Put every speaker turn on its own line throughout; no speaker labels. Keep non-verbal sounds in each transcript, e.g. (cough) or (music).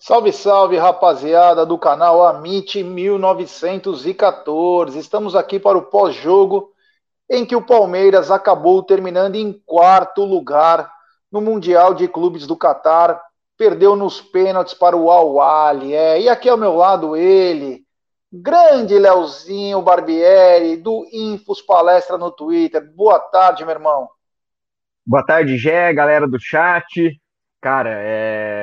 Salve, salve, rapaziada do canal Amit 1914. Estamos aqui para o pós-jogo em que o Palmeiras acabou terminando em quarto lugar no Mundial de Clubes do Catar. Perdeu nos pênaltis para o Al-Wali. É. E aqui ao meu lado ele, grande Leozinho Barbieri, do Infos Palestra no Twitter. Boa tarde, meu irmão.
Boa tarde, Gé, galera do chat. Cara, é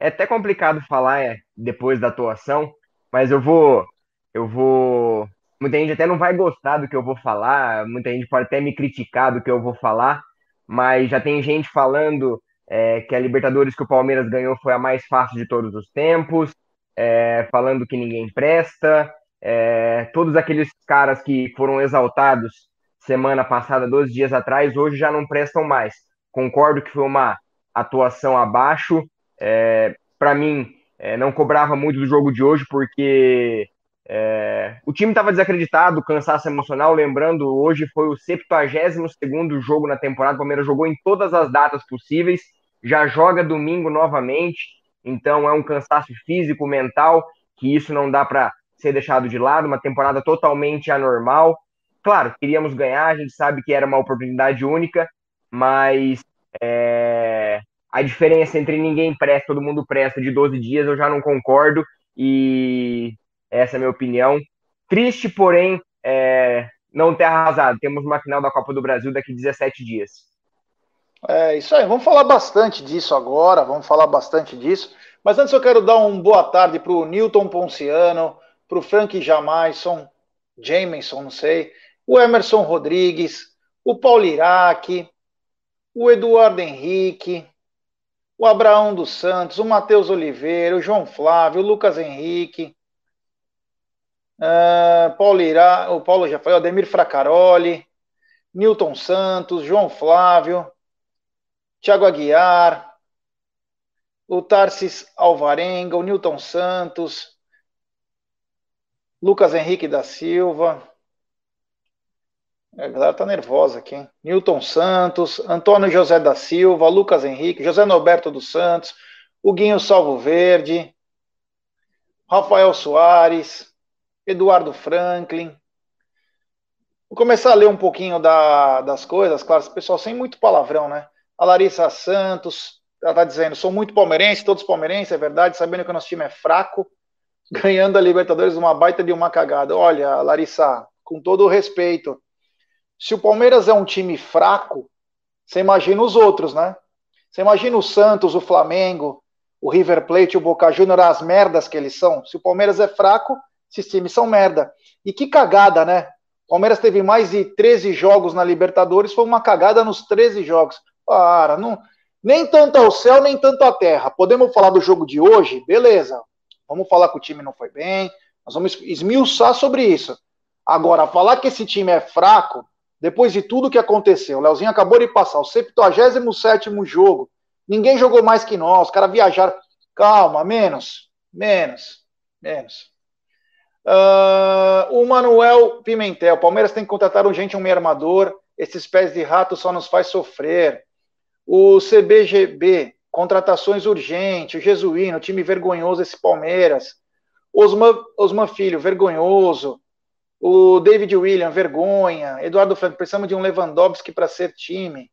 é até complicado falar é, depois da atuação, mas eu vou. Eu vou. Muita gente até não vai gostar do que eu vou falar, muita gente pode até me criticar do que eu vou falar, mas já tem gente falando é, que a Libertadores que o Palmeiras ganhou foi a mais fácil de todos os tempos, é, falando que ninguém presta, é, todos aqueles caras que foram exaltados semana passada, 12 dias atrás, hoje já não prestam mais. Concordo que foi uma atuação abaixo, é, para mim, é, não cobrava muito do jogo de hoje, porque é, o time estava desacreditado, cansaço emocional. Lembrando, hoje foi o 72 jogo na temporada. O Palmeiras jogou em todas as datas possíveis, já joga domingo novamente. Então, é um cansaço físico, mental, que isso não dá para ser deixado de lado. Uma temporada totalmente anormal. Claro, queríamos ganhar, a gente sabe que era uma oportunidade única, mas é, a diferença entre ninguém presta, todo mundo presta de 12 dias, eu já não concordo, e essa é a minha opinião. Triste, porém, é, não ter arrasado. Temos uma final da Copa do Brasil daqui 17 dias.
É isso aí, vamos falar bastante disso agora, vamos falar bastante disso. Mas antes eu quero dar um boa tarde para o Newton Ponciano, para o Frank Jamaison, Jameson, não sei, o Emerson Rodrigues, o Paulo Iraque, o Eduardo Henrique, o Abraão dos Santos, o Matheus Oliveira, o João Flávio, o Lucas Henrique, uh, Paulo Irá, o Paulo já falou, Ademir Fracaroli, Newton Santos, João Flávio, Tiago Aguiar, o Tarsis Alvarenga, o Newton Santos, Lucas Henrique da Silva, a galera tá nervosa aqui, hein? Newton Santos, Antônio José da Silva, Lucas Henrique, José Norberto dos Santos, Huguinho Salvo Verde, Rafael Soares, Eduardo Franklin. Vou começar a ler um pouquinho da, das coisas, claro, pessoal sem muito palavrão, né? A Larissa Santos, ela tá dizendo, sou muito palmeirense, todos palmeirenses, é verdade, sabendo que o nosso time é fraco, (laughs) ganhando a Libertadores uma baita de uma cagada. Olha, Larissa, com todo o respeito, se o Palmeiras é um time fraco, você imagina os outros, né? Você imagina o Santos, o Flamengo, o River Plate, o Boca Juniors, as merdas que eles são. Se o Palmeiras é fraco, esses times são merda. E que cagada, né? O Palmeiras teve mais de 13 jogos na Libertadores, foi uma cagada nos 13 jogos. Para, não, nem tanto ao céu, nem tanto à terra. Podemos falar do jogo de hoje? Beleza. Vamos falar que o time não foi bem, nós vamos esmiuçar sobre isso. Agora, falar que esse time é fraco, depois de tudo que aconteceu. O Leozinho acabou de passar o 77 jogo. Ninguém jogou mais que nós. Os caras viajaram. Calma, menos. Menos. Menos. Uh, o Manuel Pimentel. Palmeiras tem que contratar urgente um meio armador. Esses pés de rato só nos faz sofrer. O CBGB. Contratações urgentes. O Jesuíno. Time vergonhoso esse Palmeiras. Osman, Osman Filho. Vergonhoso. O David William, vergonha. Eduardo Franco, precisamos de um Lewandowski para ser time.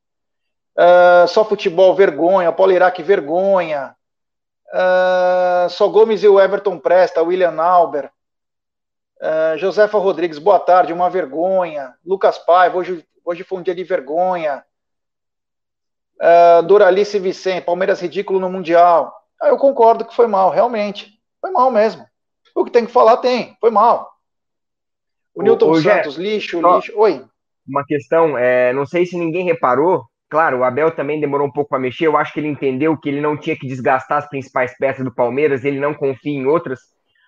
Uh, só futebol, vergonha. Paulo Iraque, vergonha. Uh, só Gomes e o Everton Presta. William Albert. Uh, Josefa Rodrigues, boa tarde, uma vergonha. Lucas Paiva, hoje, hoje foi um dia de vergonha. Uh, Doralice Vicente, Palmeiras ridículo no Mundial. Eu concordo que foi mal, realmente. Foi mal mesmo. O que tem que falar tem, foi mal. O, Newton Santos, lixo, lixo. Oi.
Uma questão, é, não sei se ninguém reparou. Claro, o Abel também demorou um pouco para mexer. Eu acho que ele entendeu que ele não tinha que desgastar as principais peças do Palmeiras, ele não confia em outras.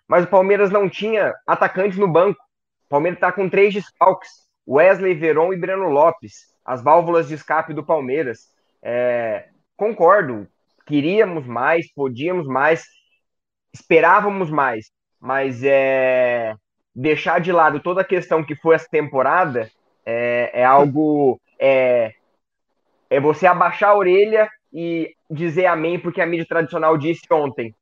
Mas o Palmeiras não tinha atacantes no banco. O Palmeiras está com três desfalques: Wesley, Veron e Breno Lopes. As válvulas de escape do Palmeiras. É, concordo, queríamos mais, podíamos mais, esperávamos mais, mas é, deixar de lado toda a questão que foi essa temporada é, é algo. É, é você abaixar a orelha e dizer amém porque a mídia tradicional disse ontem.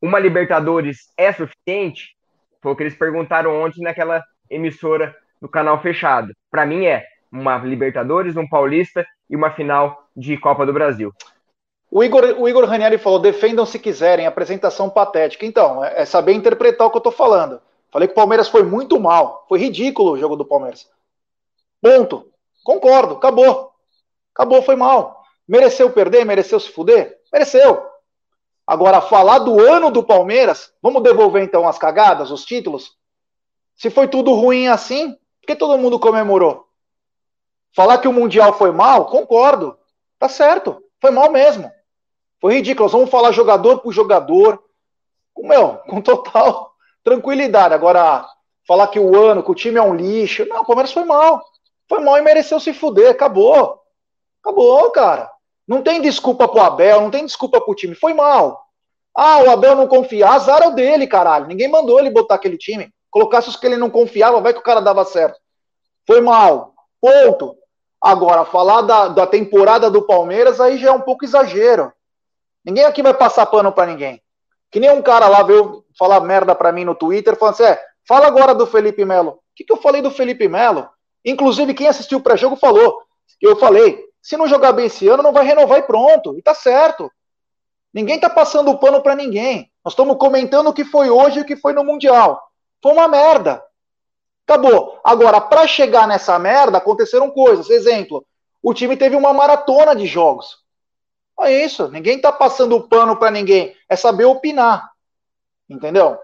Uma Libertadores é suficiente? Foi o que eles perguntaram ontem naquela emissora do canal fechado. Para mim é uma Libertadores, um Paulista e uma final de Copa do Brasil.
O Igor, o Igor Ranieri falou: defendam se quiserem, apresentação patética. Então, é, é saber interpretar o que eu estou falando. Falei que o Palmeiras foi muito mal. Foi ridículo o jogo do Palmeiras. Ponto. Concordo. Acabou. Acabou, foi mal. Mereceu perder? Mereceu se fuder? Mereceu. Agora, falar do ano do Palmeiras, vamos devolver então as cagadas, os títulos? Se foi tudo ruim assim, por que todo mundo comemorou? Falar que o Mundial foi mal, concordo. Tá certo. Foi mal mesmo. Foi ridículo. Nós vamos falar jogador por jogador. Meu, com total tranquilidade. Agora, falar que o ano, que o time é um lixo. Não, o Palmeiras foi mal. Foi mal e mereceu se fuder. Acabou. Acabou, cara. Não tem desculpa pro Abel, não tem desculpa pro time. Foi mal. Ah, o Abel não confia. Azar é o dele, caralho. Ninguém mandou ele botar aquele time. Colocasse os que ele não confiava, vai que o cara dava certo. Foi mal. Ponto. Agora, falar da, da temporada do Palmeiras aí já é um pouco exagero. Ninguém aqui vai passar pano para ninguém. Que nem um cara lá veio falar merda para mim no Twitter, falando assim: é, fala agora do Felipe Melo. O que, que eu falei do Felipe Melo? Inclusive, quem assistiu o pré-jogo falou. Eu falei: se não jogar bem esse ano, não vai renovar e pronto. E tá certo. Ninguém tá passando o pano para ninguém. Nós estamos comentando o que foi hoje e o que foi no Mundial. Foi uma merda. Acabou. Agora, para chegar nessa merda, aconteceram coisas. Exemplo, o time teve uma maratona de jogos. É isso. Ninguém tá passando o pano para ninguém. É saber opinar. Entendeu?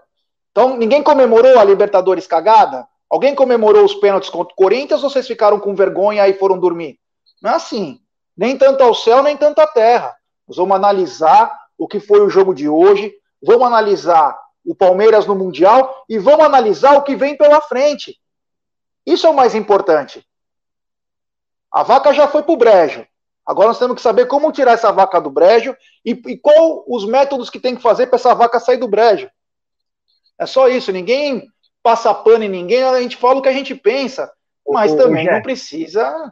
Então, ninguém comemorou a Libertadores cagada? Alguém comemorou os pênaltis contra o Corinthians ou vocês ficaram com vergonha e foram dormir? Não é assim. Nem tanto ao céu, nem tanto à terra. Nós vamos analisar o que foi o jogo de hoje, vamos analisar o Palmeiras no Mundial e vamos analisar o que vem pela frente. Isso é o mais importante. A vaca já foi para o brejo. Agora nós temos que saber como tirar essa vaca do brejo e, e qual os métodos que tem que fazer para essa vaca sair do brejo. É só isso. Ninguém passa pano em ninguém, a gente fala o que a gente pensa, mas o, também o não precisa.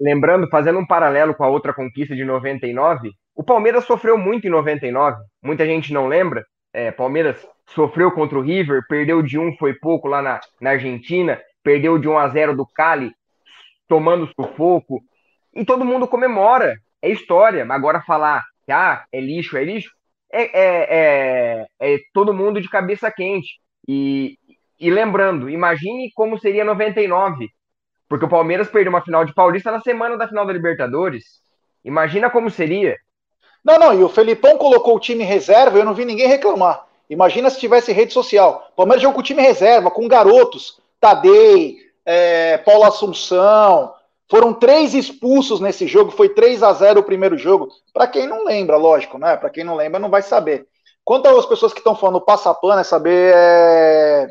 Lembrando, fazendo um paralelo com a outra conquista de 99, o Palmeiras sofreu muito em 99. Muita gente não lembra. É, Palmeiras sofreu contra o River, perdeu de um, foi pouco lá na, na Argentina, perdeu de 1 a 0 do Cali, tomando sufoco, e todo mundo comemora, é história. Agora falar que ah, é lixo, é lixo, é, é, é, é todo mundo de cabeça quente. E, e lembrando, imagine como seria 99, porque o Palmeiras perdeu uma final de Paulista na semana da final da Libertadores. Imagina como seria.
Não, não, e o Felipão colocou o time reserva, eu não vi ninguém reclamar. Imagina se tivesse rede social. O Palmeiras jogou com o time reserva, com garotos, Tadei, é, Paulo Assunção. Foram três expulsos nesse jogo, foi 3 a 0 o primeiro jogo. Para quem não lembra, lógico, né? Para quem não lembra, não vai saber. Quanto às pessoas que estão falando passapano, é saber é,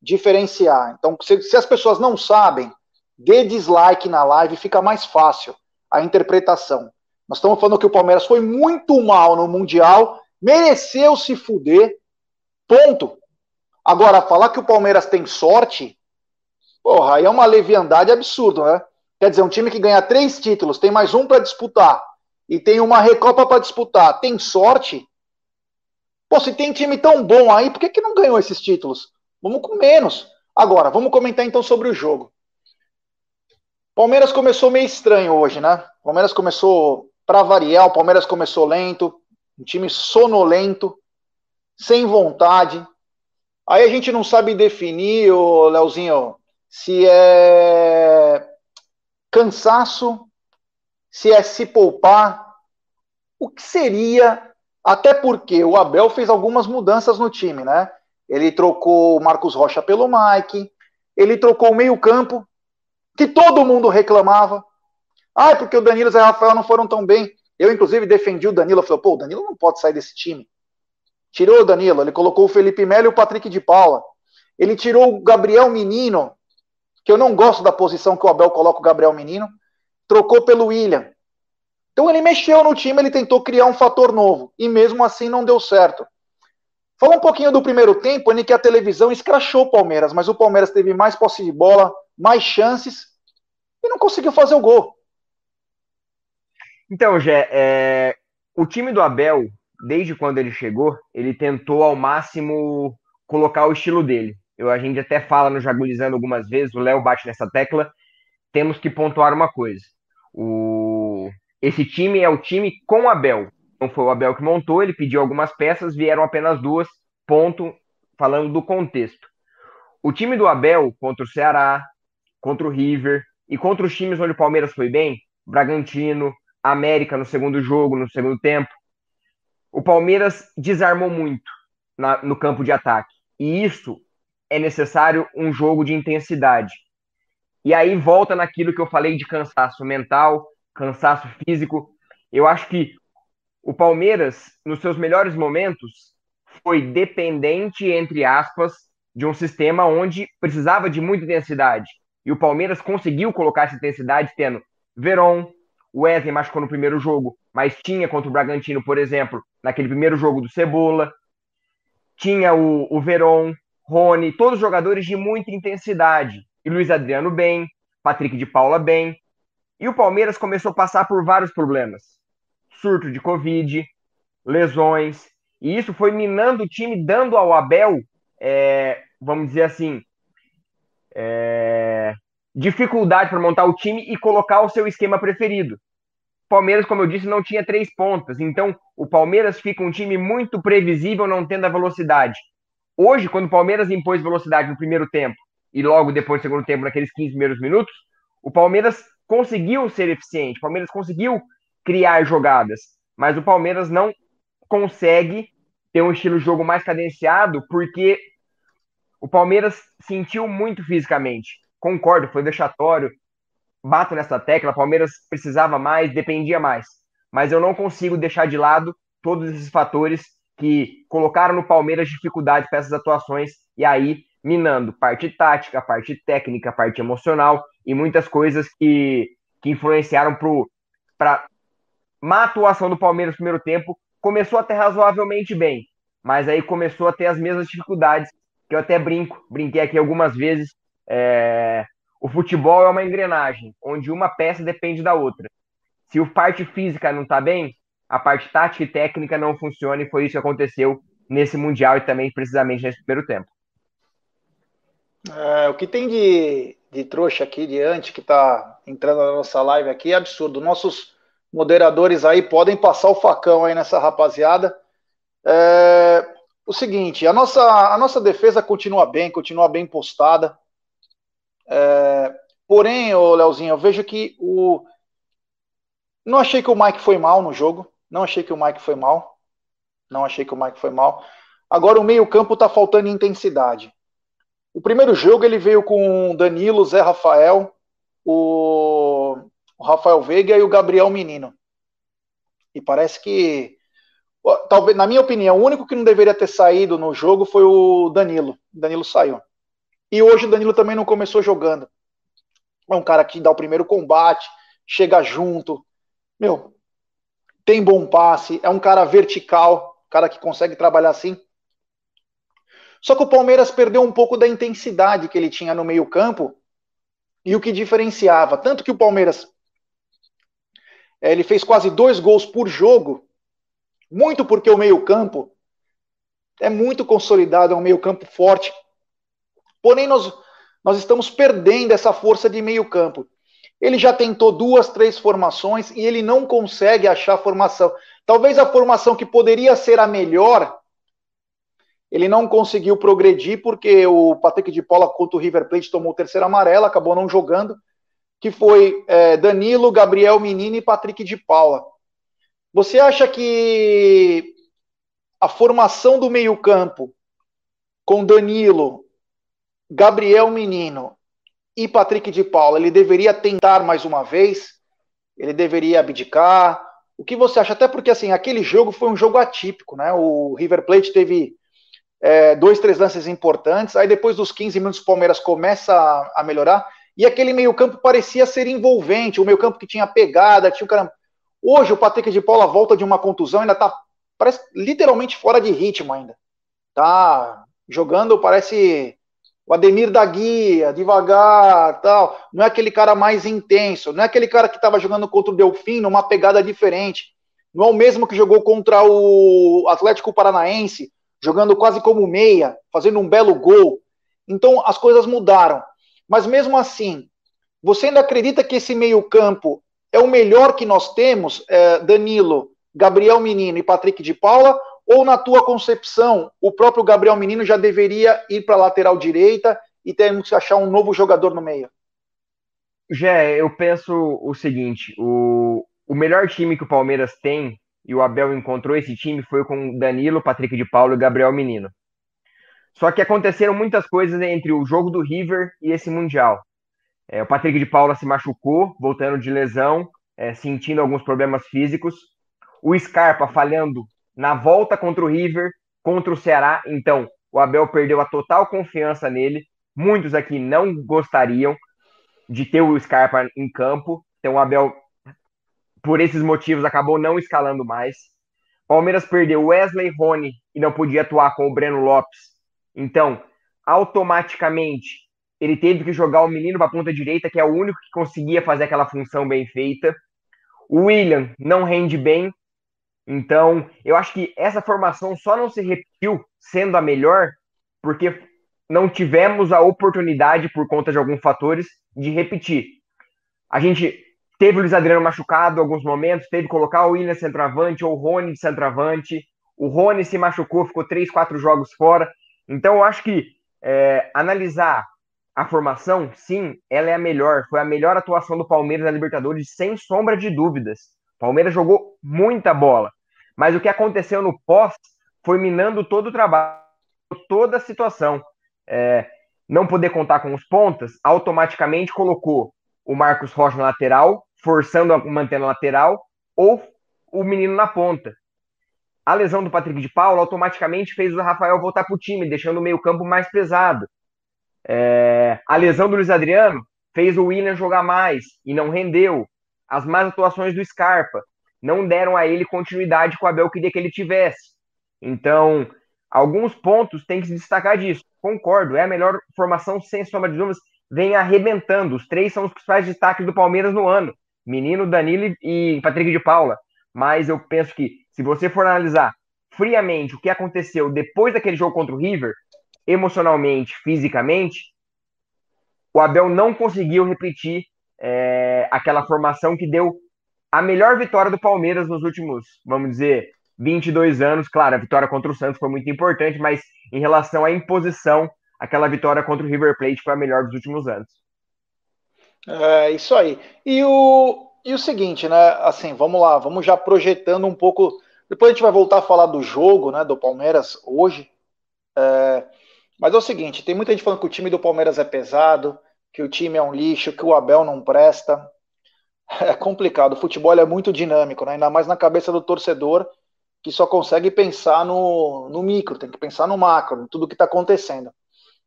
diferenciar. Então, se, se as pessoas não sabem, dê dislike na live, fica mais fácil a interpretação. Nós estamos falando que o Palmeiras foi muito mal no Mundial, mereceu se fuder, ponto. Agora, falar que o Palmeiras tem sorte, porra, aí é uma leviandade absurda, né? Quer dizer, um time que ganha três títulos, tem mais um para disputar, e tem uma Recopa para disputar, tem sorte? Pô, se tem time tão bom aí, por que, que não ganhou esses títulos? Vamos com menos. Agora, vamos comentar então sobre o jogo. Palmeiras começou meio estranho hoje, né? Palmeiras começou para variar, o Palmeiras começou lento, um time sonolento, sem vontade. Aí a gente não sabe definir, o Leozinho, se é cansaço, se é se poupar. O que seria, até porque o Abel fez algumas mudanças no time, né? Ele trocou o Marcos Rocha pelo Mike, ele trocou o meio-campo, que todo mundo reclamava. Ah, porque o Danilo e o Rafael não foram tão bem. Eu, inclusive, defendi o Danilo. Falei, pô, o Danilo não pode sair desse time. Tirou o Danilo, ele colocou o Felipe Melo e o Patrick de Paula. Ele tirou o Gabriel Menino, que eu não gosto da posição que o Abel coloca o Gabriel Menino, trocou pelo William. Então ele mexeu no time, ele tentou criar um fator novo, e mesmo assim não deu certo. Fala um pouquinho do primeiro tempo, em que a televisão escrachou o Palmeiras, mas o Palmeiras teve mais posse de bola, mais chances, e não conseguiu fazer o gol.
Então, Gé, é... o time do Abel, desde quando ele chegou, ele tentou ao máximo colocar o estilo dele. Eu, a gente até fala no Jagulizando algumas vezes, o Léo bate nessa tecla. Temos que pontuar uma coisa. O... Esse time é o time com o Abel. Não foi o Abel que montou, ele pediu algumas peças, vieram apenas duas. Ponto, falando do contexto. O time do Abel contra o Ceará, contra o River e contra os times onde o Palmeiras foi bem, Bragantino, América no segundo jogo, no segundo tempo, o Palmeiras desarmou muito na, no campo de ataque. E isso é necessário um jogo de intensidade. E aí volta naquilo que eu falei de cansaço mental, cansaço físico. Eu acho que o Palmeiras, nos seus melhores momentos, foi dependente, entre aspas, de um sistema onde precisava de muita intensidade. E o Palmeiras conseguiu colocar essa intensidade tendo Veron, Wesley machucou no primeiro jogo, mas tinha contra o Bragantino, por exemplo, naquele primeiro jogo do Cebola. Tinha o, o Veron, Rony, todos jogadores de muita intensidade. E Luiz Adriano bem, Patrick de Paula bem. E o Palmeiras começou a passar por vários problemas. Surto de Covid, lesões. E isso foi minando o time, dando ao Abel, é, vamos dizer assim, é, dificuldade para montar o time e colocar o seu esquema preferido. Palmeiras, como eu disse, não tinha três pontas, então o Palmeiras fica um time muito previsível, não tendo a velocidade. Hoje, quando o Palmeiras impôs velocidade no primeiro tempo e logo depois no segundo tempo, naqueles 15 primeiros minutos, o Palmeiras conseguiu ser eficiente, o Palmeiras conseguiu criar jogadas, mas o Palmeiras não consegue ter um estilo de jogo mais cadenciado porque o Palmeiras sentiu muito fisicamente concordo, foi vexatório, bato nessa tecla, Palmeiras precisava mais, dependia mais. Mas eu não consigo deixar de lado todos esses fatores que colocaram no Palmeiras dificuldade para essas atuações e aí minando parte tática, parte técnica, parte emocional e muitas coisas que, que influenciaram para má atuação do Palmeiras no primeiro tempo. Começou até razoavelmente bem, mas aí começou a ter as mesmas dificuldades que eu até brinco, brinquei aqui algumas vezes é, o futebol é uma engrenagem, onde uma peça depende da outra. Se a parte física não está bem, a parte tática e técnica não funciona, e foi isso que aconteceu nesse Mundial e também precisamente nesse primeiro tempo.
É, o que tem de, de trouxa aqui diante que está entrando na nossa live aqui é absurdo. Nossos moderadores aí podem passar o facão aí nessa rapaziada. É, o seguinte, a nossa, a nossa defesa continua bem, continua bem postada. É, porém, ô Leozinho, eu vejo que o. Não achei que o Mike foi mal no jogo. Não achei que o Mike foi mal. Não achei que o Mike foi mal. Agora o meio-campo tá faltando intensidade. O primeiro jogo ele veio com Danilo, Zé Rafael, o, Rafael Veiga e o Gabriel Menino. E parece que talvez, na minha opinião, o único que não deveria ter saído no jogo foi o Danilo. Danilo saiu. E hoje o Danilo também não começou jogando. É um cara que dá o primeiro combate, chega junto. Meu, tem bom passe, é um cara vertical, cara que consegue trabalhar assim. Só que o Palmeiras perdeu um pouco da intensidade que ele tinha no meio-campo e o que diferenciava. Tanto que o Palmeiras é, ele fez quase dois gols por jogo, muito porque o meio-campo é muito consolidado, é um meio-campo forte, Porém, nós, nós estamos perdendo essa força de meio campo. Ele já tentou duas, três formações e ele não consegue achar a formação. Talvez a formação que poderia ser a melhor, ele não conseguiu progredir porque o Patrick de Paula contra o River Plate tomou o terceiro amarelo, acabou não jogando, que foi é, Danilo, Gabriel Menino e Patrick de Paula. Você acha que a formação do meio campo com Danilo, Gabriel Menino e Patrick de Paula, ele deveria tentar mais uma vez? Ele deveria abdicar? O que você acha? Até porque assim, aquele jogo foi um jogo atípico, né? O River Plate teve é, dois, três lances importantes, aí depois dos 15 minutos o Palmeiras começa a, a melhorar, e aquele meio-campo parecia ser envolvente, o meio-campo que tinha pegada, tinha o cara. Hoje o Patrick de Paula volta de uma contusão, ainda tá parece literalmente fora de ritmo ainda. Tá jogando, parece O Ademir da Guia, devagar, tal. Não é aquele cara mais intenso. Não é aquele cara que estava jogando contra o Delfim numa pegada diferente. Não é o mesmo que jogou contra o Atlético Paranaense, jogando quase como meia, fazendo um belo gol. Então as coisas mudaram. Mas mesmo assim, você ainda acredita que esse meio-campo é o melhor que nós temos, é, Danilo, Gabriel Menino e Patrick de Paula? Ou na tua concepção, o próprio Gabriel Menino já deveria ir para a lateral direita e temos que achar um novo jogador no meio?
Jé, eu penso o seguinte: o, o melhor time que o Palmeiras tem, e o Abel encontrou esse time, foi com Danilo, Patrick de Paulo e Gabriel Menino. Só que aconteceram muitas coisas entre o jogo do River e esse Mundial. É, o Patrick de Paula se machucou, voltando de lesão, é, sentindo alguns problemas físicos. O Scarpa falhando na volta contra o River, contra o Ceará. Então, o Abel perdeu a total confiança nele. Muitos aqui não gostariam de ter o Scarpa em campo. Então, o Abel, por esses motivos, acabou não escalando mais. Palmeiras perdeu Wesley Rony e não podia atuar com o Breno Lopes. Então, automaticamente, ele teve que jogar o menino para a ponta direita, que é o único que conseguia fazer aquela função bem feita. O William não rende bem, então, eu acho que essa formação só não se repetiu sendo a melhor porque não tivemos a oportunidade, por conta de alguns fatores, de repetir. A gente teve o Luiz Adriano machucado em alguns momentos, teve que colocar o William centroavante ou o Rony de centroavante. O Rony se machucou, ficou três, quatro jogos fora. Então, eu acho que é, analisar a formação, sim, ela é a melhor. Foi a melhor atuação do Palmeiras na Libertadores, sem sombra de dúvidas. Palmeiras jogou muita bola. Mas o que aconteceu no pós foi minando todo o trabalho, toda a situação. É, não poder contar com os pontas, automaticamente colocou o Marcos Rocha na lateral, forçando a manter na lateral, ou o menino na ponta. A lesão do Patrick de Paula automaticamente fez o Rafael voltar para o time, deixando o meio-campo mais pesado. É, a lesão do Luiz Adriano fez o William jogar mais e não rendeu as más atuações do Scarpa não deram a ele continuidade que o Abel queria que ele tivesse. Então, alguns pontos tem que se destacar disso. Concordo, é a melhor formação, sem sombra de dúvidas, vem arrebentando. Os três são os principais destaques do Palmeiras no ano: Menino, Danilo e Patrick de Paula. Mas eu penso que, se você for analisar friamente o que aconteceu depois daquele jogo contra o River, emocionalmente, fisicamente, o Abel não conseguiu repetir é, aquela formação que deu a melhor vitória do Palmeiras nos últimos, vamos dizer, 22 anos. Claro, a vitória contra o Santos foi muito importante, mas em relação à imposição, aquela vitória contra o River Plate foi a melhor dos últimos anos.
É isso aí. E o, e o seguinte, né? Assim, vamos lá, vamos já projetando um pouco. Depois a gente vai voltar a falar do jogo, né? Do Palmeiras hoje. É, mas é o seguinte: tem muita gente falando que o time do Palmeiras é pesado, que o time é um lixo, que o Abel não presta. (laughs) É complicado. O futebol é muito dinâmico, né? ainda mais na cabeça do torcedor que só consegue pensar no, no micro, tem que pensar no macro, em tudo que está acontecendo.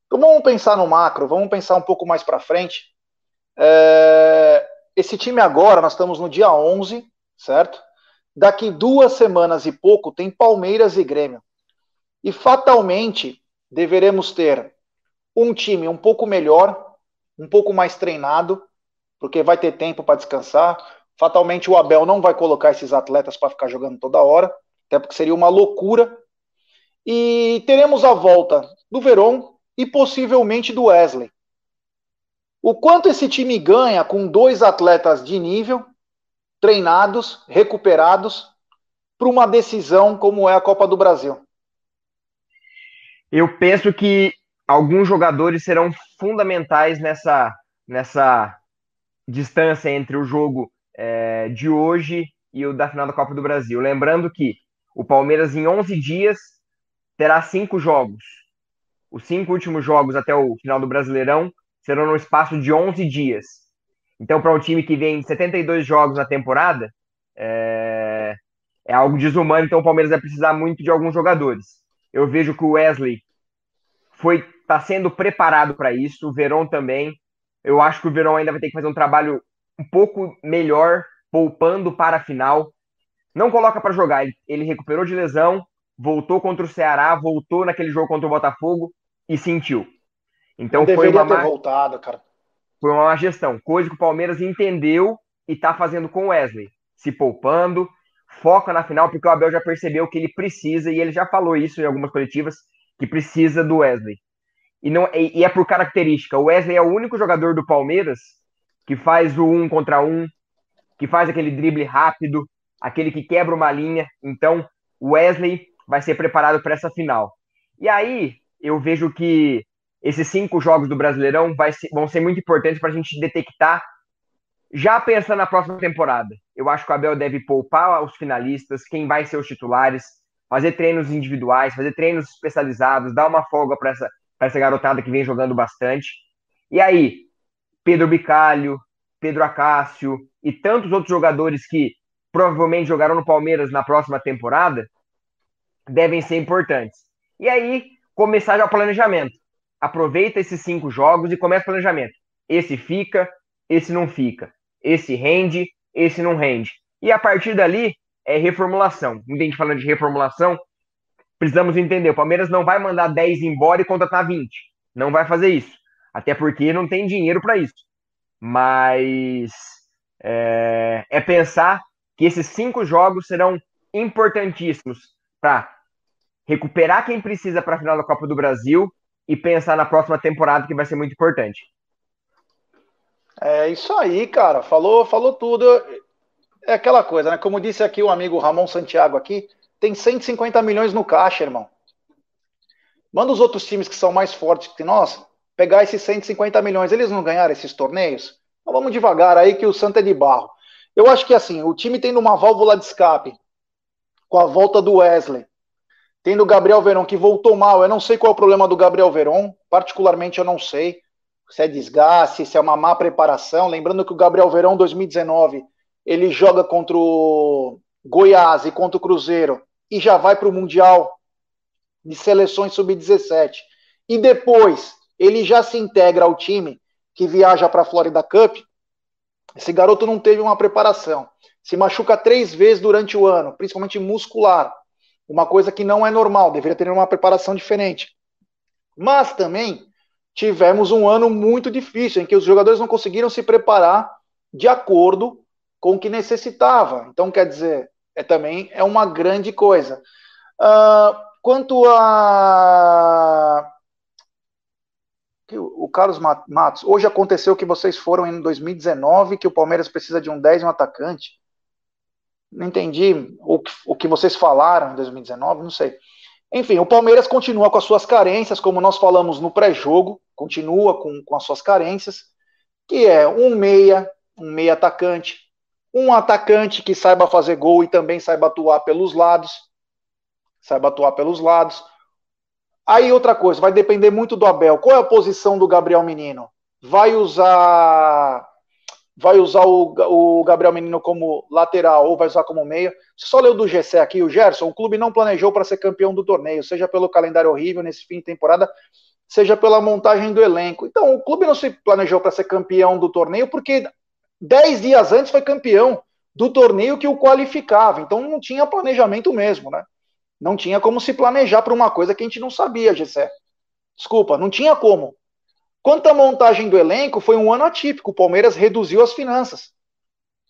Então vamos pensar no macro, vamos pensar um pouco mais para frente. É, esse time agora, nós estamos no dia 11, certo? Daqui duas semanas e pouco tem Palmeiras e Grêmio. E fatalmente deveremos ter um time um pouco melhor, um pouco mais treinado, porque vai ter tempo para descansar. Fatalmente o Abel não vai colocar esses atletas para ficar jogando toda hora, até porque seria uma loucura. E teremos a volta do Verón e possivelmente do Wesley. O quanto esse time ganha com dois atletas de nível, treinados, recuperados, para uma decisão como é a Copa do Brasil?
Eu penso que alguns jogadores serão fundamentais nessa, nessa distância entre o jogo é, de hoje e o da final da Copa do Brasil. Lembrando que o Palmeiras, em 11 dias, terá cinco jogos. Os cinco últimos jogos até o final do Brasileirão serão no espaço de 11 dias. Então, para um time que vem 72 jogos na temporada, é, é algo desumano. Então, o Palmeiras vai precisar muito de alguns jogadores. Eu vejo que o Wesley foi está sendo preparado para isso, o Verón também. Eu acho que o Verão ainda vai ter que fazer um trabalho um pouco melhor, poupando para a final. Não coloca para jogar, ele, ele recuperou de lesão, voltou contra o Ceará, voltou naquele jogo contra o Botafogo e sentiu. Então
Não
foi uma
ter
má,
voltado, cara.
Foi uma má gestão, coisa que o Palmeiras entendeu e tá fazendo com o Wesley, se poupando, foca na final, porque o Abel já percebeu que ele precisa, e ele já falou isso em algumas coletivas, que precisa do Wesley. E, não, e, e é por característica. O Wesley é o único jogador do Palmeiras que faz o um contra um, que faz aquele drible rápido, aquele que quebra uma linha. Então, o Wesley vai ser preparado para essa final. E aí, eu vejo que esses cinco jogos do Brasileirão ser, vão ser muito importantes para a gente detectar, já pensando na próxima temporada. Eu acho que o Abel deve poupar os finalistas, quem vai ser os titulares, fazer treinos individuais, fazer treinos especializados, dar uma folga para essa, essa garotada que vem jogando bastante. E aí, Pedro Bicalho, Pedro Acácio e tantos outros jogadores que provavelmente jogarão no Palmeiras na próxima temporada devem ser importantes. E aí, começar já o planejamento. Aproveita esses cinco jogos e começa o planejamento. Esse fica, esse não fica. Esse rende, esse não rende. E a partir dali, é reformulação. Muita gente falando de reformulação. Precisamos entender: o Palmeiras não vai mandar 10 embora e contratar 20. Não vai fazer isso. Até porque não tem dinheiro para isso. Mas é, é pensar que esses cinco jogos serão importantíssimos para recuperar quem precisa para a final da Copa do Brasil e pensar na próxima temporada que vai ser muito importante.
É isso aí, cara. Falou, falou tudo é aquela coisa, né? Como disse aqui o amigo Ramon Santiago aqui, tem 150 milhões no caixa, irmão. Manda os outros times que são mais fortes que nós pegar esses 150 milhões. Eles não ganharam esses torneios? Então vamos devagar aí que o Santa é de barro. Eu acho que assim, o time tendo uma válvula de escape com a volta do Wesley, tendo o Gabriel Veron que voltou mal, eu não sei qual é o problema do Gabriel Veron, particularmente eu não sei se é desgaste, se é uma má preparação. Lembrando que o Gabriel Verão 2019 ele joga contra o Goiás e contra o Cruzeiro e já vai para o Mundial de Seleções Sub-17. E depois ele já se integra ao time que viaja para a Florida Cup. Esse garoto não teve uma preparação. Se machuca três vezes durante o ano, principalmente muscular. Uma coisa que não é normal, deveria ter uma preparação diferente. Mas também tivemos um ano muito difícil, em que os jogadores não conseguiram se preparar de acordo com o que necessitava. Então, quer dizer, é também é uma grande coisa. Uh, quanto a o Carlos Matos, hoje aconteceu que vocês foram em 2019, que o Palmeiras precisa de um 10 e um atacante. Não entendi o o que vocês falaram em 2019, não sei. Enfim, o Palmeiras continua com as suas carências, como nós falamos no pré-jogo, continua com, com as suas carências, que é um meia, um meia atacante, um atacante que saiba fazer gol e também saiba atuar pelos lados. Saiba atuar pelos lados. Aí outra coisa, vai depender muito do Abel. Qual é a posição do Gabriel Menino? Vai usar vai usar o, o Gabriel Menino como lateral ou vai usar como meia? Você só leu do GC aqui, o Gerson, o clube não planejou para ser campeão do torneio, seja pelo calendário horrível nesse fim de temporada, seja pela montagem do elenco. Então, o clube não se planejou para ser campeão do torneio porque dez dias antes foi campeão do torneio que o qualificava. Então não tinha planejamento mesmo, né? Não tinha como se planejar para uma coisa que a gente não sabia, Gessé. Desculpa, não tinha como. Quanto à montagem do elenco, foi um ano atípico. O Palmeiras reduziu as finanças.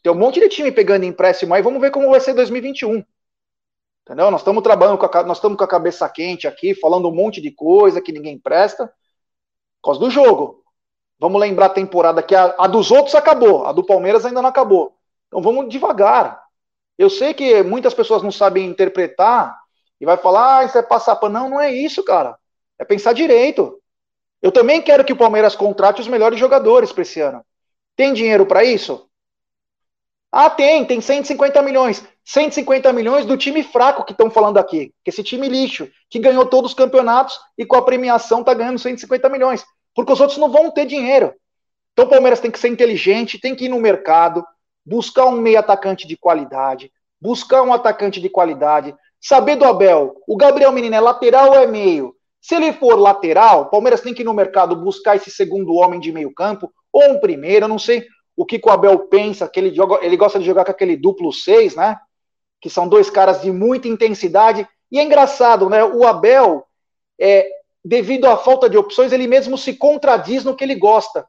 Tem um monte de time pegando empréstimo aí, vamos ver como vai ser 2021. Entendeu? Nós estamos trabalhando com a, nós estamos com a cabeça quente aqui, falando um monte de coisa que ninguém presta. Por causa do jogo. Vamos lembrar a temporada que a, a dos outros acabou, a do Palmeiras ainda não acabou. Então vamos devagar. Eu sei que muitas pessoas não sabem interpretar e vai falar, ah, isso é passar pano. Não, não é isso, cara. É pensar direito. Eu também quero que o Palmeiras contrate os melhores jogadores para esse ano. Tem dinheiro para isso? Ah, tem, tem 150 milhões. 150 milhões do time fraco que estão falando aqui. Que esse time lixo, que ganhou todos os campeonatos e com a premiação tá ganhando 150 milhões porque os outros não vão ter dinheiro. Então o Palmeiras tem que ser inteligente, tem que ir no mercado, buscar um meio atacante de qualidade, buscar um atacante de qualidade, saber do Abel, o Gabriel Menino é lateral ou é meio? Se ele for lateral, o Palmeiras tem que ir no mercado buscar esse segundo homem de meio campo, ou um primeiro, eu não sei o que, que o Abel pensa, que ele, joga, ele gosta de jogar com aquele duplo seis, né? Que são dois caras de muita intensidade. E é engraçado, né? O Abel, é, devido à falta de opções, ele mesmo se contradiz no que ele gosta.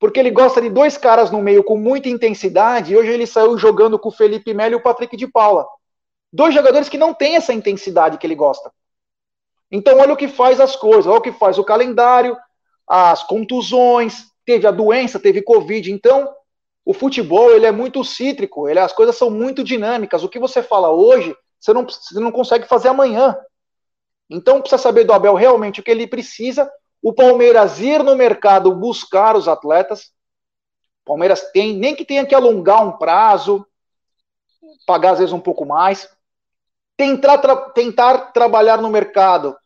Porque ele gosta de dois caras no meio com muita intensidade, e hoje ele saiu jogando com o Felipe Melo e o Patrick de Paula. Dois jogadores que não têm essa intensidade que ele gosta. Então, olha o que faz as coisas, olha o que faz o calendário, as contusões, teve a doença, teve Covid. Então, o futebol ele é muito cítrico, ele, as coisas são muito dinâmicas. O que você fala hoje, você não, você não consegue fazer amanhã. Então, precisa saber do Abel realmente o que ele precisa. O Palmeiras ir no mercado buscar os atletas. O Palmeiras tem, nem que tenha que alongar um prazo, pagar às vezes um pouco mais. Tentar, tra tentar trabalhar no mercado,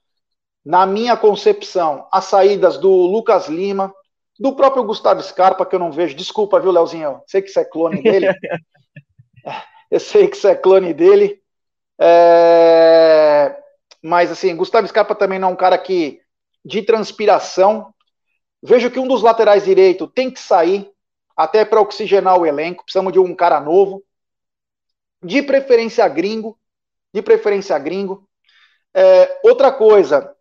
na minha concepção, as saídas do Lucas Lima, do próprio Gustavo Scarpa, que eu não vejo. Desculpa, viu, Leozinho? Sei que você é clone dele. (laughs) eu sei que você é clone dele. É... Mas, assim, Gustavo Scarpa também não é um cara que, de transpiração. Vejo que um dos laterais direito tem que sair, até para oxigenar o elenco. Precisamos de um cara novo. De preferência gringo de preferência gringo. É, outra coisa,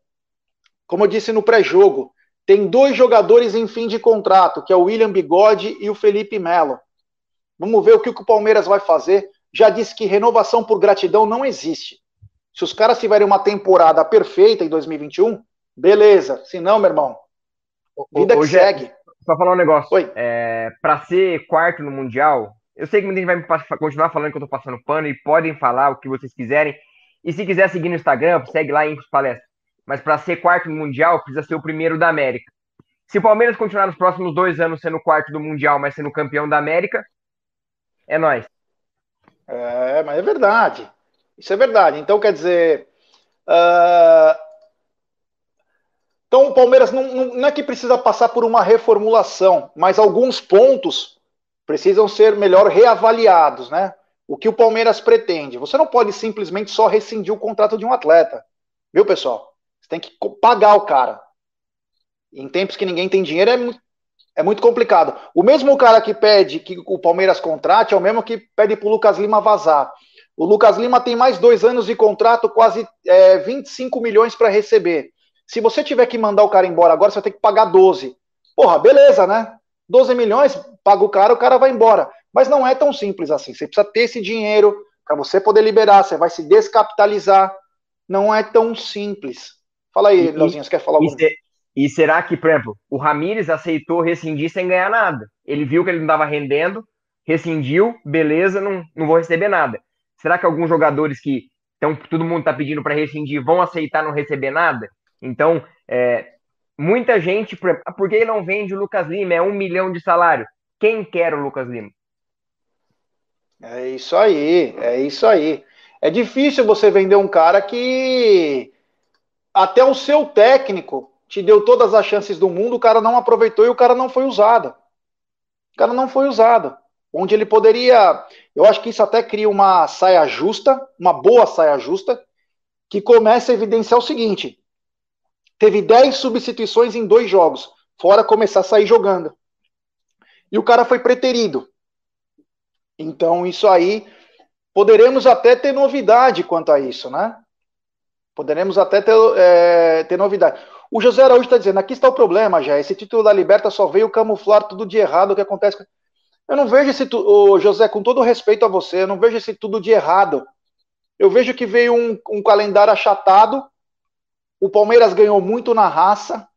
como eu disse no pré-jogo, tem dois jogadores em fim de contrato, que é o William Bigode e o Felipe Melo. Vamos ver o que o Palmeiras vai fazer. Já disse que renovação por gratidão não existe. Se os caras tiverem uma temporada perfeita em 2021, beleza. Se não, meu irmão, vida que segue.
Só falar um negócio. Oi. É, para ser quarto no Mundial, eu sei que muita gente vai continuar falando que eu tô passando pano e podem falar o que vocês quiserem. E se quiser seguir no Instagram, segue lá em Palestra. Mas para ser quarto no Mundial, precisa ser o primeiro da América. Se o Palmeiras continuar nos próximos dois anos sendo quarto do Mundial, mas sendo campeão da América, é nós.
É, mas é verdade. Isso é verdade. Então, quer dizer. Uh... Então, o Palmeiras não, não, não é que precisa passar por uma reformulação, mas alguns pontos precisam ser melhor reavaliados, né? O que o Palmeiras pretende. Você não pode simplesmente só rescindir o contrato de um atleta. Viu, pessoal? Você tem que pagar o cara. Em tempos que ninguém tem dinheiro é é muito complicado. O mesmo cara que pede que o Palmeiras contrate é o mesmo que pede para o Lucas Lima vazar. O Lucas Lima tem mais dois anos de contrato, quase é, 25 milhões para receber. Se você tiver que mandar o cara embora agora, você vai ter que pagar 12. Porra, beleza, né? 12 milhões, paga o cara, o cara vai embora. Mas não é tão simples assim. Você precisa ter esse dinheiro para você poder liberar, você vai se descapitalizar. Não é tão simples. Fala aí, Leozinho, você quer falar alguma coisa?
E será que, por exemplo, o Ramires aceitou rescindir sem ganhar nada? Ele viu que ele não estava rendendo, rescindiu, beleza, não, não vou receber nada. Será que alguns jogadores que então, todo mundo está pedindo para rescindir vão aceitar não receber nada? Então, é, muita gente, por, ah, que não vende o Lucas Lima? É um milhão de salário. Quem quer o Lucas Lima?
É isso aí, é isso aí. É difícil você vender um cara que até o seu técnico te deu todas as chances do mundo, o cara não aproveitou e o cara não foi usado. O cara não foi usado. Onde ele poderia. Eu acho que isso até cria uma saia justa, uma boa saia justa, que começa a evidenciar o seguinte: teve 10 substituições em dois jogos, fora começar a sair jogando. E o cara foi preterido. Então, isso aí, poderemos até ter novidade quanto a isso, né? Poderemos até ter, é, ter novidade. O José Araújo está dizendo: aqui está o problema, já. Esse título da Liberta só veio camuflar tudo de errado que acontece. Eu não vejo esse. Oh, José, com todo respeito a você, eu não vejo esse tudo de errado. Eu vejo que veio um, um calendário achatado o Palmeiras ganhou muito na raça.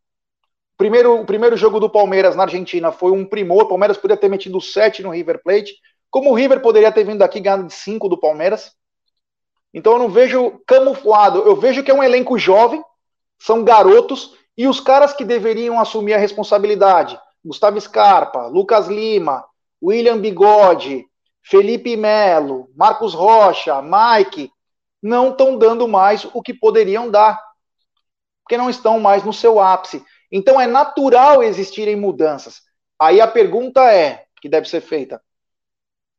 Primeiro, o primeiro jogo do Palmeiras na Argentina foi um primor. O Palmeiras poderia ter metido 7 no River Plate. Como o River poderia ter vindo aqui ganhando de 5 do Palmeiras. Então eu não vejo camuflado. Eu vejo que é um elenco jovem, são garotos, e os caras que deveriam assumir a responsabilidade: Gustavo Scarpa, Lucas Lima, William Bigode, Felipe Melo, Marcos Rocha, Mike, não estão dando mais o que poderiam dar porque não estão mais no seu ápice. Então é natural existirem mudanças. Aí a pergunta é, que deve ser feita: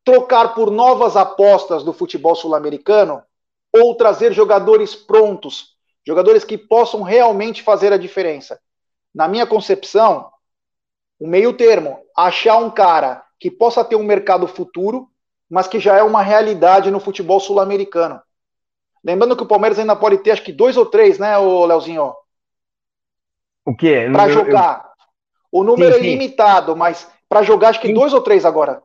trocar por novas apostas do futebol sul-americano ou trazer jogadores prontos, jogadores que possam realmente fazer a diferença? Na minha concepção, o meio termo, achar um cara que possa ter um mercado futuro, mas que já é uma realidade no futebol sul-americano. Lembrando que o Palmeiras ainda pode ter, acho que dois ou três, né, o Leozinho? O quê? Para jogar. Eu... O número sim, é ilimitado, mas para jogar acho que sim. dois ou três agora.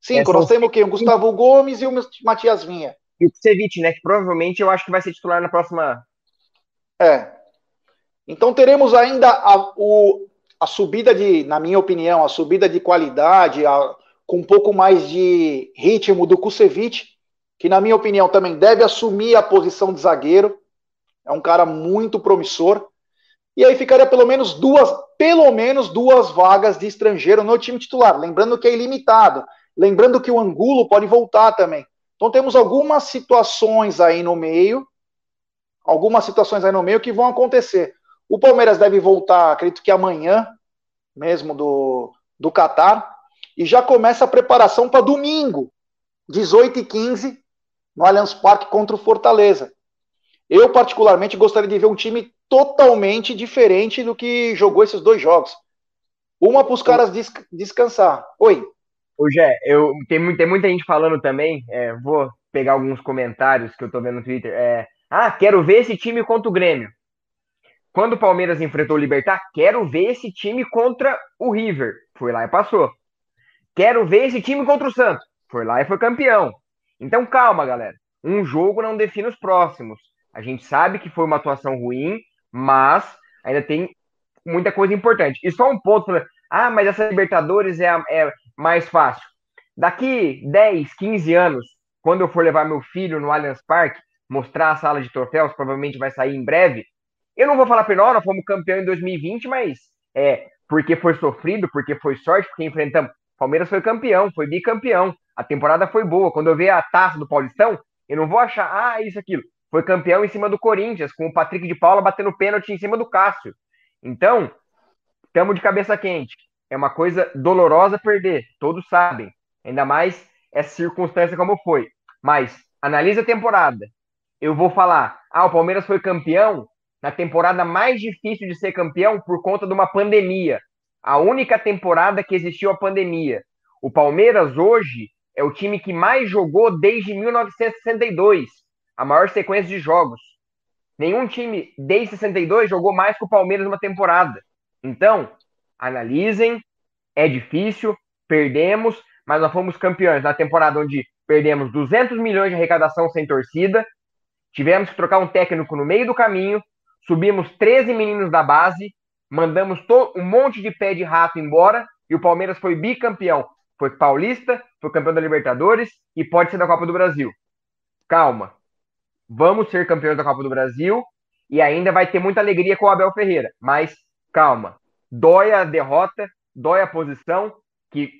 Cinco. É, nós temos o quê? O Gustavo Gomes e o Matias Vinha.
E o Kusevich, né? Que provavelmente eu acho que vai ser titular na próxima.
É. Então teremos ainda a, o, a subida de, na minha opinião, a subida de qualidade, a, com um pouco mais de ritmo do Kusevich, que na minha opinião também deve assumir a posição de zagueiro. É um cara muito promissor. E aí ficaria pelo menos duas, pelo menos duas vagas de estrangeiro no time titular. Lembrando que é ilimitado. Lembrando que o Angulo pode voltar também. Então temos algumas situações aí no meio, algumas situações aí no meio que vão acontecer. O Palmeiras deve voltar, acredito que amanhã, mesmo do, do Catar, e já começa a preparação para domingo, 18 e 15, no Allianz Parque contra o Fortaleza. Eu, particularmente, gostaria de ver um time totalmente diferente do que jogou esses dois jogos. Uma para os caras des descansar. Oi.
Ô, Jé, eu, tem, tem muita gente falando também, é, vou pegar alguns comentários que eu tô vendo no Twitter. É, ah, quero ver esse time contra o Grêmio. Quando o Palmeiras enfrentou o Libertar, quero ver esse time contra o River. Foi lá e passou. Quero ver esse time contra o Santos. Foi lá e foi campeão. Então calma, galera. Um jogo não define os próximos. A gente sabe que foi uma atuação ruim, mas ainda tem muita coisa importante. E só um ponto, ah, mas essa Libertadores é, a, é mais fácil. Daqui 10, 15 anos, quando eu for levar meu filho no Allianz Parque, mostrar a sala de troféus, provavelmente vai sair em breve. Eu não vou falar para nós, nós fomos campeão em 2020, mas é porque foi sofrido, porque foi sorte, porque enfrentamos. Palmeiras foi campeão, foi bicampeão. A temporada foi boa. Quando eu ver a taça do Paulistão, eu não vou achar, ah, isso, aquilo. Foi campeão em cima do Corinthians, com o Patrick de Paula batendo pênalti em cima do Cássio. Então, estamos de cabeça quente. É uma coisa dolorosa perder, todos sabem. Ainda mais essa circunstância como foi. Mas analisa a temporada. Eu vou falar, ah, o Palmeiras foi campeão na temporada mais difícil de ser campeão por conta de uma pandemia. A única temporada que existiu a pandemia. O Palmeiras hoje é o time que mais jogou desde 1962, a maior sequência de jogos. Nenhum time desde 62 jogou mais que o Palmeiras numa temporada. Então, analisem, é difícil, perdemos, mas nós fomos campeões na temporada onde perdemos 200 milhões de arrecadação sem torcida, tivemos que trocar um técnico no meio do caminho, subimos 13 meninos da base, mandamos um monte de pé de rato embora e o Palmeiras foi bicampeão. Foi paulista, foi campeão da Libertadores e pode ser da Copa do Brasil. Calma. Vamos ser campeões da Copa do Brasil e ainda vai ter muita alegria com o Abel Ferreira. Mas calma dói a derrota, dói a posição, que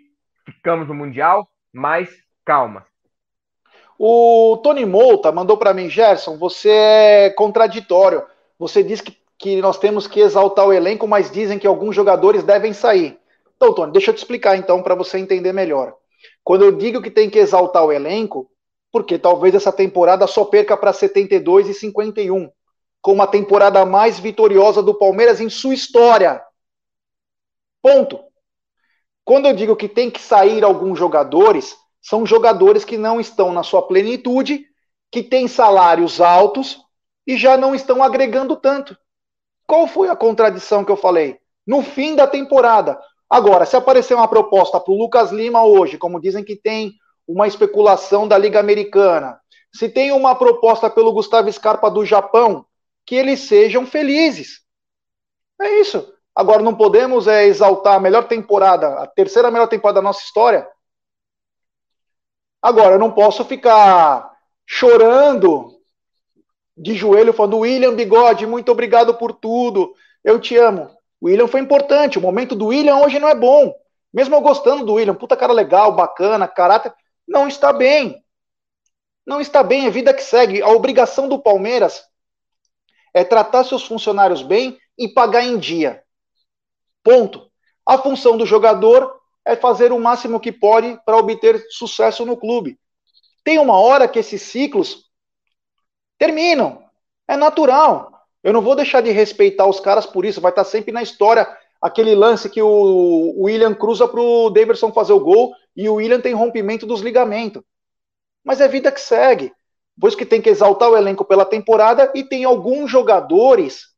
ficamos no Mundial, mas calma.
O Tony Mouta mandou para mim, Gerson, você é contraditório. Você diz que, que nós temos que exaltar o elenco, mas dizem que alguns jogadores devem sair. Então, Tony, deixa eu te explicar então para você entender melhor. Quando eu digo que tem que exaltar o elenco, porque talvez essa temporada só perca para 72 e 51, com uma temporada mais vitoriosa do Palmeiras em sua história. Ponto. Quando eu digo que tem que sair alguns jogadores, são jogadores que não estão na sua plenitude, que têm salários altos e já não estão agregando tanto. Qual foi a contradição que eu falei? No fim da temporada. Agora, se aparecer uma proposta para o Lucas Lima hoje, como dizem que tem uma especulação da Liga Americana, se tem uma proposta pelo Gustavo Scarpa do Japão, que eles sejam felizes. É isso. Agora, não podemos é, exaltar a melhor temporada, a terceira melhor temporada da nossa história. Agora, eu não posso ficar chorando de joelho falando, William Bigode, muito obrigado por tudo, eu te amo. O William foi importante, o momento do William hoje não é bom. Mesmo eu gostando do William, puta cara legal, bacana, caráter, não está bem. Não está bem, é vida que segue. A obrigação do Palmeiras é tratar seus funcionários bem e pagar em dia. Ponto. A função do jogador é fazer o máximo que pode para obter sucesso no clube. Tem uma hora que esses ciclos terminam. É natural. Eu não vou deixar de respeitar os caras por isso. Vai estar sempre na história aquele lance que o William cruza para o Davidson fazer o gol e o William tem rompimento dos ligamentos. Mas é vida que segue. Por isso que tem que exaltar o elenco pela temporada e tem alguns jogadores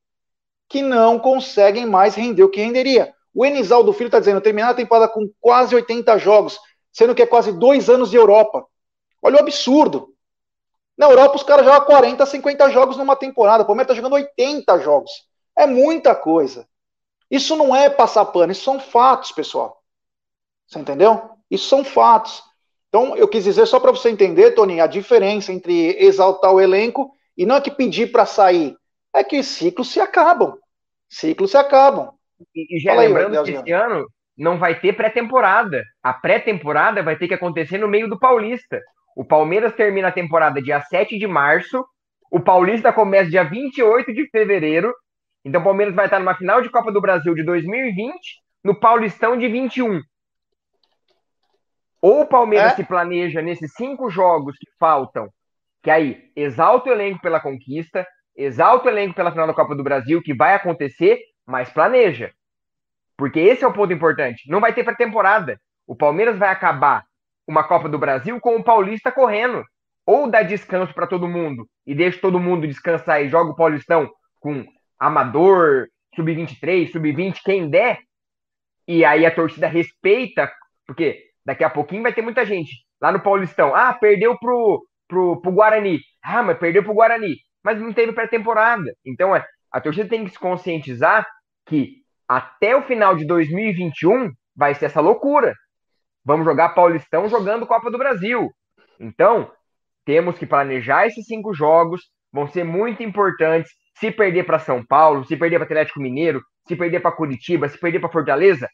que não conseguem mais render o que renderia. O Enisaldo Filho está dizendo, terminar a temporada com quase 80 jogos, sendo que é quase dois anos de Europa. Olha o absurdo. Na Europa, os caras jogam 40, 50 jogos numa temporada. O Palmeiras está jogando 80 jogos. É muita coisa. Isso não é passar pano, isso são fatos, pessoal. Você entendeu? Isso são fatos. Então, eu quis dizer só para você entender, Tony, a diferença entre exaltar o elenco e não é que pedir para sair, é que ciclos se acabam. Ciclos se acabam.
E, e já Fala lembrando aí, que esse ano não vai ter pré-temporada. A pré-temporada vai ter que acontecer no meio do Paulista. O Palmeiras termina a temporada dia 7 de março, o Paulista começa dia 28 de fevereiro. Então o Palmeiras vai estar numa final de Copa do Brasil de 2020, no Paulistão de 21. Ou o Palmeiras é? se planeja nesses cinco jogos que faltam, que aí exalta o elenco pela conquista, exalta o elenco pela final da Copa do Brasil, que vai acontecer, mas planeja. Porque esse é o ponto importante. Não vai ter pré-temporada. O Palmeiras vai acabar uma Copa do Brasil com o Paulista correndo. Ou dá descanso para todo mundo e deixa todo mundo descansar e joga o Paulistão com Amador, Sub-23, Sub-20, quem der. E aí a torcida respeita, porque daqui a pouquinho vai ter muita gente lá no Paulistão. Ah, perdeu pro, pro, pro Guarani. Ah, mas perdeu pro Guarani. Mas não teve pré-temporada. Então é, a torcida tem que se conscientizar que até o final de 2021 vai ser essa loucura. Vamos jogar Paulistão jogando Copa do Brasil. Então, temos que planejar esses cinco jogos, vão ser muito importantes. Se perder para São Paulo, se perder para Atlético Mineiro, se perder para Curitiba, se perder para Fortaleza,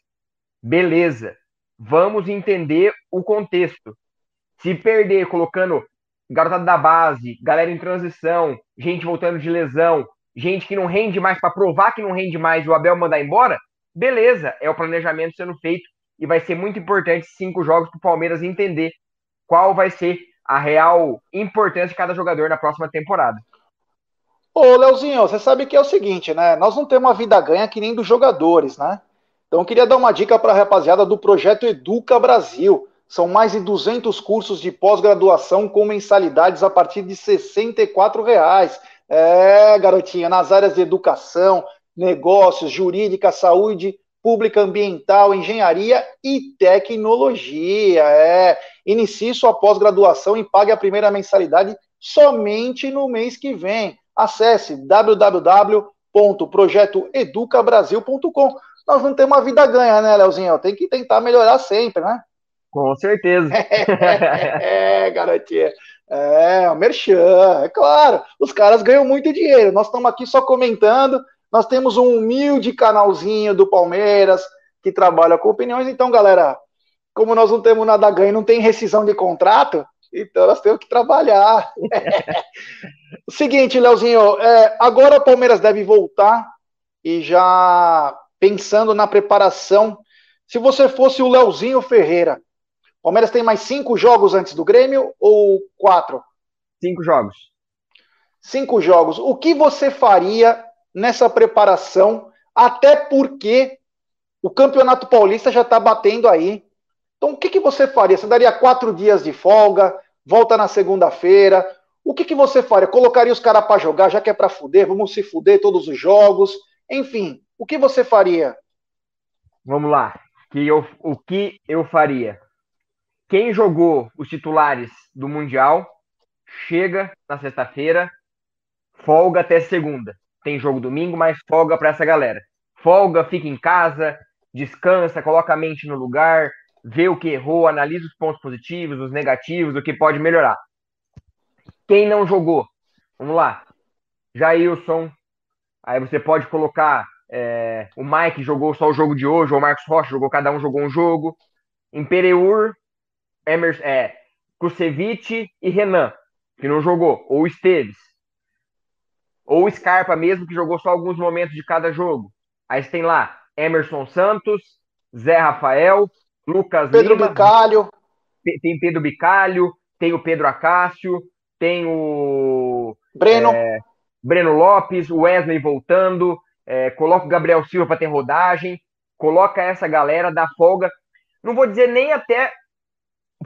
beleza. Vamos entender o contexto. Se perder colocando garotada da base, galera em transição, gente voltando de lesão, gente que não rende mais para provar que não rende mais o Abel mandar embora, beleza, é o planejamento sendo feito e vai ser muito importante cinco jogos para o Palmeiras entender qual vai ser a real importância de cada jogador na próxima temporada.
Ô, Leozinho, você sabe que é o seguinte, né? Nós não temos uma vida ganha que nem dos jogadores, né? Então, eu queria dar uma dica para a rapaziada do projeto Educa Brasil. São mais de 200 cursos de pós-graduação com mensalidades a partir de 64 reais. É, garotinha, nas áreas de educação, negócios, jurídica, saúde pública, ambiental, engenharia e tecnologia. É. Inicie sua pós-graduação e pague a primeira mensalidade somente no mês que vem. Acesse www.projetoeducabrasil.com. Nós não temos uma vida ganha, né, Leozinho? Tem que tentar melhorar sempre, né?
Com certeza.
é, (laughs) é, garotinha. É, o Merchan, é claro. Os caras ganham muito dinheiro. Nós estamos aqui só comentando nós temos um humilde canalzinho do Palmeiras que trabalha com opiniões. Então, galera, como nós não temos nada a ganho, não tem rescisão de contrato, então nós temos que trabalhar. o (laughs) seguinte, Leozinho, é, agora o Palmeiras deve voltar e já pensando na preparação. Se você fosse o Leozinho Ferreira, o Palmeiras tem mais cinco jogos antes do Grêmio ou quatro?
Cinco jogos.
Cinco jogos. O que você faria nessa preparação, até porque o Campeonato Paulista já está batendo aí. Então, o que, que você faria? Você daria quatro dias de folga, volta na segunda-feira. O que, que você faria? Colocaria os caras para jogar, já que é para fuder, vamos se fuder todos os jogos. Enfim, o que você faria?
Vamos lá. Que eu, o que eu faria? Quem jogou os titulares do Mundial chega na sexta-feira, folga até segunda tem jogo domingo, mas folga para essa galera. Folga, fica em casa, descansa, coloca a mente no lugar, vê o que errou, analisa os pontos positivos, os negativos, o que pode melhorar. Quem não jogou? Vamos lá. Jailson. Aí você pode colocar é, o Mike jogou só o jogo de hoje, ou o Marcos Rocha jogou, cada um jogou um jogo. Impereur, Emerson, é, Kusevich e Renan, que não jogou, ou Esteves. Ou o Scarpa mesmo, que jogou só alguns momentos de cada jogo. Aí você tem lá Emerson Santos, Zé Rafael, Lucas
Pedro Lima, Bicalho.
Tem Pedro Bicalho, tem o Pedro Acácio, tem o
Breno,
é, Breno Lopes, o Wesley voltando, é, coloca o Gabriel Silva para ter rodagem, coloca essa galera da folga. Não vou dizer nem até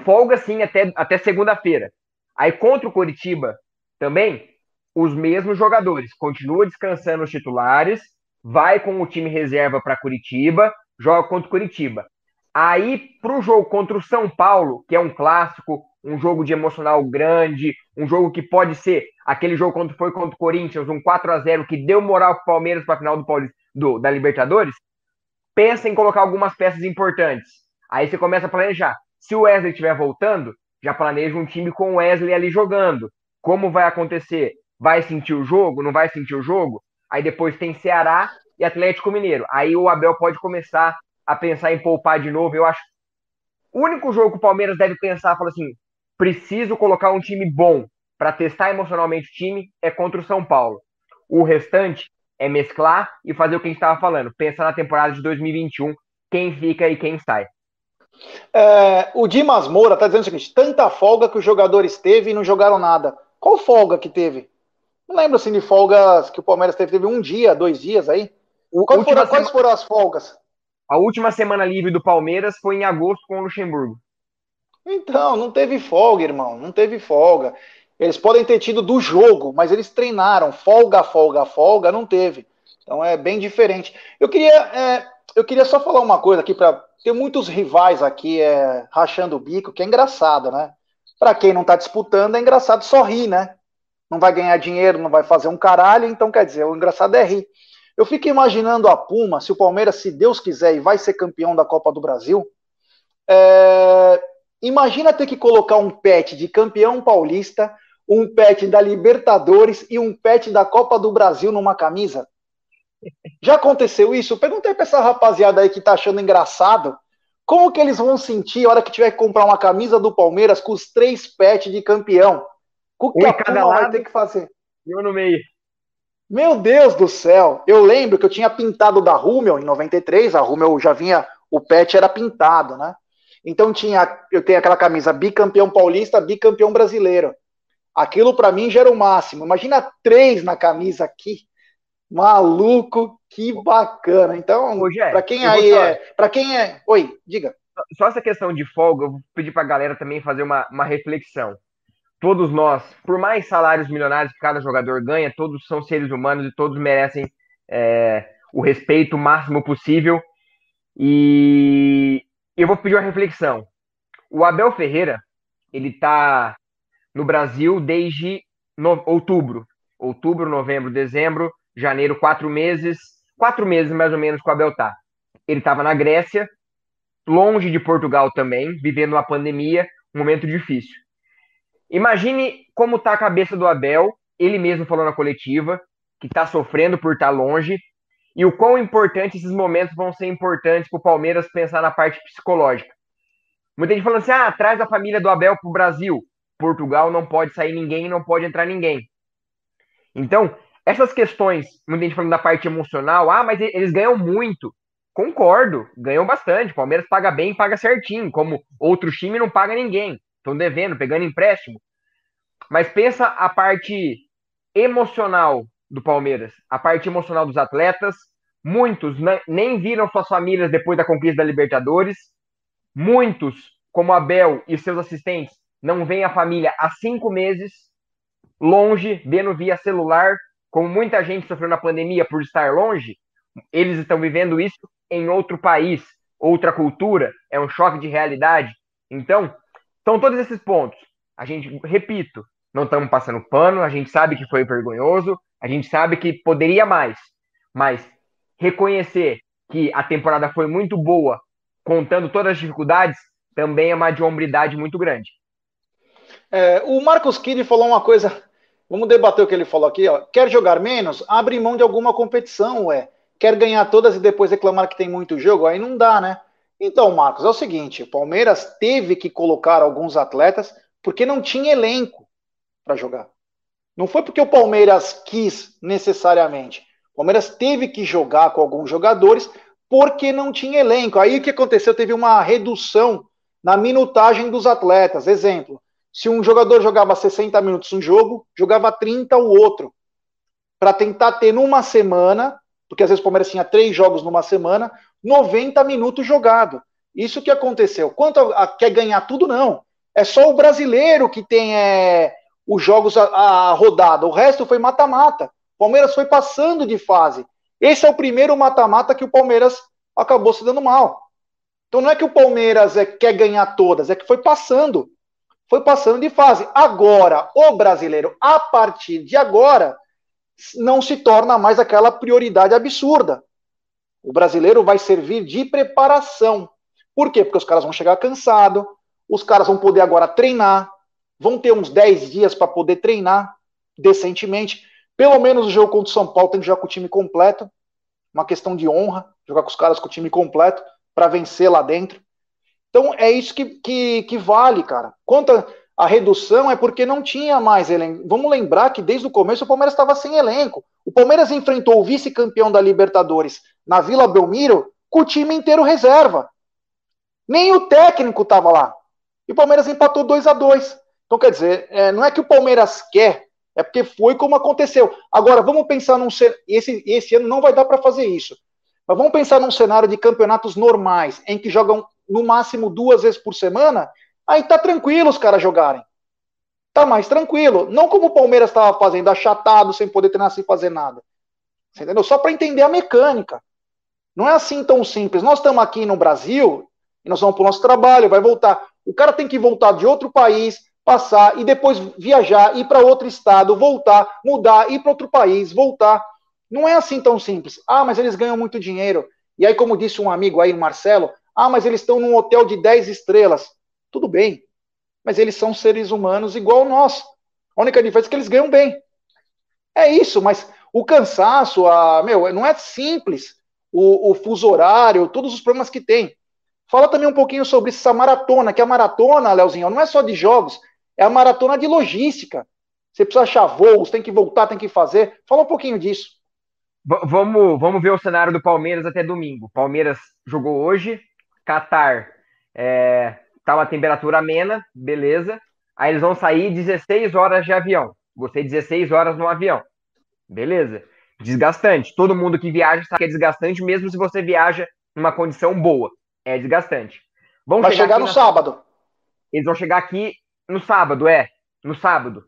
folga sim até, até segunda-feira. Aí contra o Coritiba também os mesmos jogadores. Continua descansando os titulares vai com o time reserva para Curitiba, joga contra o Curitiba. Aí, para o jogo contra o São Paulo, que é um clássico, um jogo de emocional grande, um jogo que pode ser aquele jogo quando foi contra o Corinthians, um 4 a 0 que deu moral para o Palmeiras para a final do, do, da Libertadores, pensa em colocar algumas peças importantes. Aí você começa a planejar. Se o Wesley estiver voltando, já planeja um time com o Wesley ali jogando. Como vai acontecer? Vai sentir o jogo? Não vai sentir o jogo? Aí depois tem Ceará e Atlético Mineiro. Aí o Abel pode começar a pensar em poupar de novo. Eu acho. O único jogo que o Palmeiras deve pensar, fala assim: preciso colocar um time bom para testar emocionalmente o time é contra o São Paulo. O restante é mesclar e fazer o que a gente estava falando, pensar na temporada de 2021, quem fica e quem sai.
É, o Dimas Moura está dizendo o seguinte: tanta folga que os jogadores teve e não jogaram nada. Qual folga que teve? Não lembro assim de folgas que o Palmeiras teve. Teve um dia, dois dias aí. Quais foram, quais foram as folgas?
A última semana livre do Palmeiras foi em agosto com o Luxemburgo.
Então, não teve folga, irmão. Não teve folga. Eles podem ter tido do jogo, mas eles treinaram. Folga, folga, folga, não teve. Então é bem diferente. Eu queria, é, eu queria só falar uma coisa aqui para ter muitos rivais aqui é, rachando o bico, que é engraçado, né? Para quem não está disputando, é engraçado só rir, né? Não vai ganhar dinheiro, não vai fazer um caralho, então quer dizer, o engraçado é rir. Eu fico imaginando a Puma, se o Palmeiras, se Deus quiser, e vai ser campeão da Copa do Brasil, é, Imagina ter que colocar um pet de campeão paulista, um pet da Libertadores e um pet da Copa do Brasil numa camisa. Já aconteceu isso? Perguntei para essa rapaziada aí que tá achando engraçado. Como que eles vão sentir a hora que tiver que comprar uma camisa do Palmeiras com os três pets de campeão?
O que um a cada lado, vai ter que fazer? Eu no meio.
Meu Deus do céu! Eu lembro que eu tinha pintado da Rummel em 93, a Rummel já vinha, o pet era pintado, né? Então tinha, eu tenho aquela camisa bicampeão paulista, bicampeão brasileiro. Aquilo para mim já era o máximo. Imagina três na camisa aqui. Maluco, que bacana. Então, para quem aí é, para quem é, oi, diga.
Só essa questão de folga, eu vou pedir para a galera também fazer uma, uma reflexão. Todos nós, por mais salários milionários que cada jogador ganha, todos são seres humanos e todos merecem é, o respeito máximo possível. E eu vou pedir uma reflexão. O Abel Ferreira, ele está no Brasil desde no, outubro. Outubro, novembro, dezembro, janeiro, quatro meses. Quatro meses mais ou menos que o Abel tá. Ele estava na Grécia, longe de Portugal também, vivendo uma pandemia, um momento difícil. Imagine como tá a cabeça do Abel, ele mesmo falou na coletiva, que está sofrendo por estar tá longe, e o quão importante esses momentos vão ser importantes para o Palmeiras pensar na parte psicológica. Muita gente falando assim: ah, traz a família do Abel para o Brasil. Portugal não pode sair ninguém, não pode entrar ninguém. Então, essas questões, muita gente falando da parte emocional, ah, mas eles ganham muito. Concordo, ganham bastante. O Palmeiras paga bem, paga certinho, como outro time não paga ninguém. Estão devendo, pegando empréstimo. Mas pensa a parte emocional do Palmeiras, a parte emocional dos atletas. Muitos nem viram suas famílias depois da conquista da Libertadores. Muitos, como Abel e seus assistentes, não veem a família há cinco meses, longe, vendo via celular, como muita gente sofreu na pandemia por estar longe. Eles estão vivendo isso em outro país, outra cultura, é um choque de realidade. Então, são todos esses pontos. A gente, repito, não estamos passando pano, a gente sabe que foi vergonhoso, a gente sabe que poderia mais, mas reconhecer que a temporada foi muito boa, contando todas as dificuldades, também é uma de hombridade muito grande.
É, o Marcos Kid falou uma coisa. Vamos debater o que ele falou aqui. Ó. Quer jogar menos? Abre mão de alguma competição, ué. Quer ganhar todas e depois reclamar que tem muito jogo? Aí não dá, né? Então, Marcos, é o seguinte: o Palmeiras teve que colocar alguns atletas porque não tinha elenco para jogar. Não foi porque o Palmeiras quis necessariamente. O Palmeiras teve que jogar com alguns jogadores porque não tinha elenco. Aí o que aconteceu? Teve uma redução na minutagem dos atletas. Exemplo, se um jogador jogava 60 minutos um jogo, jogava 30 o outro. Para tentar ter numa semana, porque às vezes o Palmeiras tinha três jogos numa semana, 90 minutos jogado. Isso que aconteceu. Quanto a, a quer ganhar tudo, não. É só o brasileiro que tem é, os jogos a, a rodada. O resto foi mata-mata. Palmeiras foi passando de fase. Esse é o primeiro mata-mata que o Palmeiras acabou se dando mal. Então não é que o Palmeiras é, quer ganhar todas, é que foi passando. Foi passando de fase. Agora, o brasileiro, a partir de agora, não se torna mais aquela prioridade absurda. O brasileiro vai servir de preparação. Por quê? Porque os caras vão chegar cansados, os caras vão poder agora treinar, vão ter uns 10 dias para poder treinar decentemente. Pelo menos o jogo contra o São Paulo tem que jogar com o time completo. Uma questão de honra, jogar com os caras com o time completo para vencer lá dentro. Então é isso que, que, que vale, cara. Quanto a, redução é porque não tinha mais elenco. Vamos lembrar que desde o começo o Palmeiras estava sem elenco. O Palmeiras enfrentou o vice-campeão da Libertadores na Vila Belmiro com o time inteiro reserva. Nem o técnico estava lá. E o Palmeiras empatou 2 a 2 Então, quer dizer, é, não é que o Palmeiras quer, é porque foi como aconteceu. Agora, vamos pensar num. Esse, esse ano não vai dar para fazer isso. Mas vamos pensar num cenário de campeonatos normais, em que jogam no máximo duas vezes por semana Aí tá tranquilo os caras jogarem. Tá mais tranquilo. Não como o Palmeiras estava fazendo, achatado, sem poder treinar, sem fazer nada. Você entendeu? Só para entender a mecânica. Não é assim tão simples. Nós estamos aqui no Brasil e nós vamos para o nosso trabalho, vai voltar. O cara tem que voltar de outro país, passar e depois viajar, ir para outro estado, voltar, mudar, ir para outro país, voltar. Não é assim tão simples. Ah, mas eles ganham muito dinheiro. E aí, como disse um amigo aí, Marcelo, ah, mas eles estão num hotel de 10 estrelas. Tudo bem. Mas eles são seres humanos igual nós. A única diferença é que eles ganham bem. É isso, mas o cansaço, a, meu, não é simples. O, o fuso horário, todos os problemas que tem. Fala também um pouquinho sobre essa maratona, que a maratona, Leozinho, não é só de jogos, é a maratona de logística. Você precisa achar voos, tem que voltar, tem que fazer. Fala um pouquinho disso.
V vamos, vamos ver o cenário do Palmeiras até domingo. Palmeiras jogou hoje, Qatar é, tá uma temperatura amena, beleza. Aí eles vão sair 16 horas de avião. Você 16 horas no avião. Beleza. Desgastante. Todo mundo que viaja sabe que é desgastante, mesmo se você viaja numa condição boa. É desgastante.
Vão Vai chegar, chegar no na... sábado.
Eles vão chegar aqui no sábado, é. No sábado.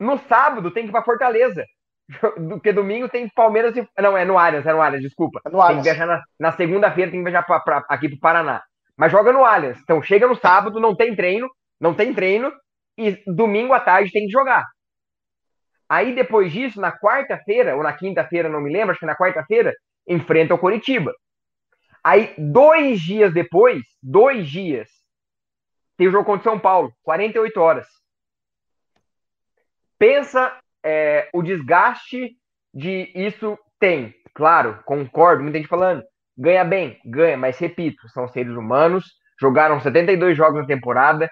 No sábado tem que ir pra Fortaleza. (laughs) Porque domingo tem Palmeiras e. Não, é no Allianz, é no Allianz, desculpa. É no Allianz. Tem que viajar na, na segunda-feira, tem que viajar pra, pra, aqui pro Paraná mas joga no Allianz. Então chega no sábado, não tem treino, não tem treino, e domingo à tarde tem que jogar. Aí depois disso, na quarta-feira, ou na quinta-feira, não me lembro, acho que na quarta-feira, enfrenta o Coritiba. Aí, dois dias depois, dois dias, tem o jogo contra São Paulo, 48 horas. Pensa é, o desgaste de isso tem. Claro, concordo, muita gente falando. Ganha bem, ganha, mas repito, são seres humanos, jogaram 72 jogos na temporada,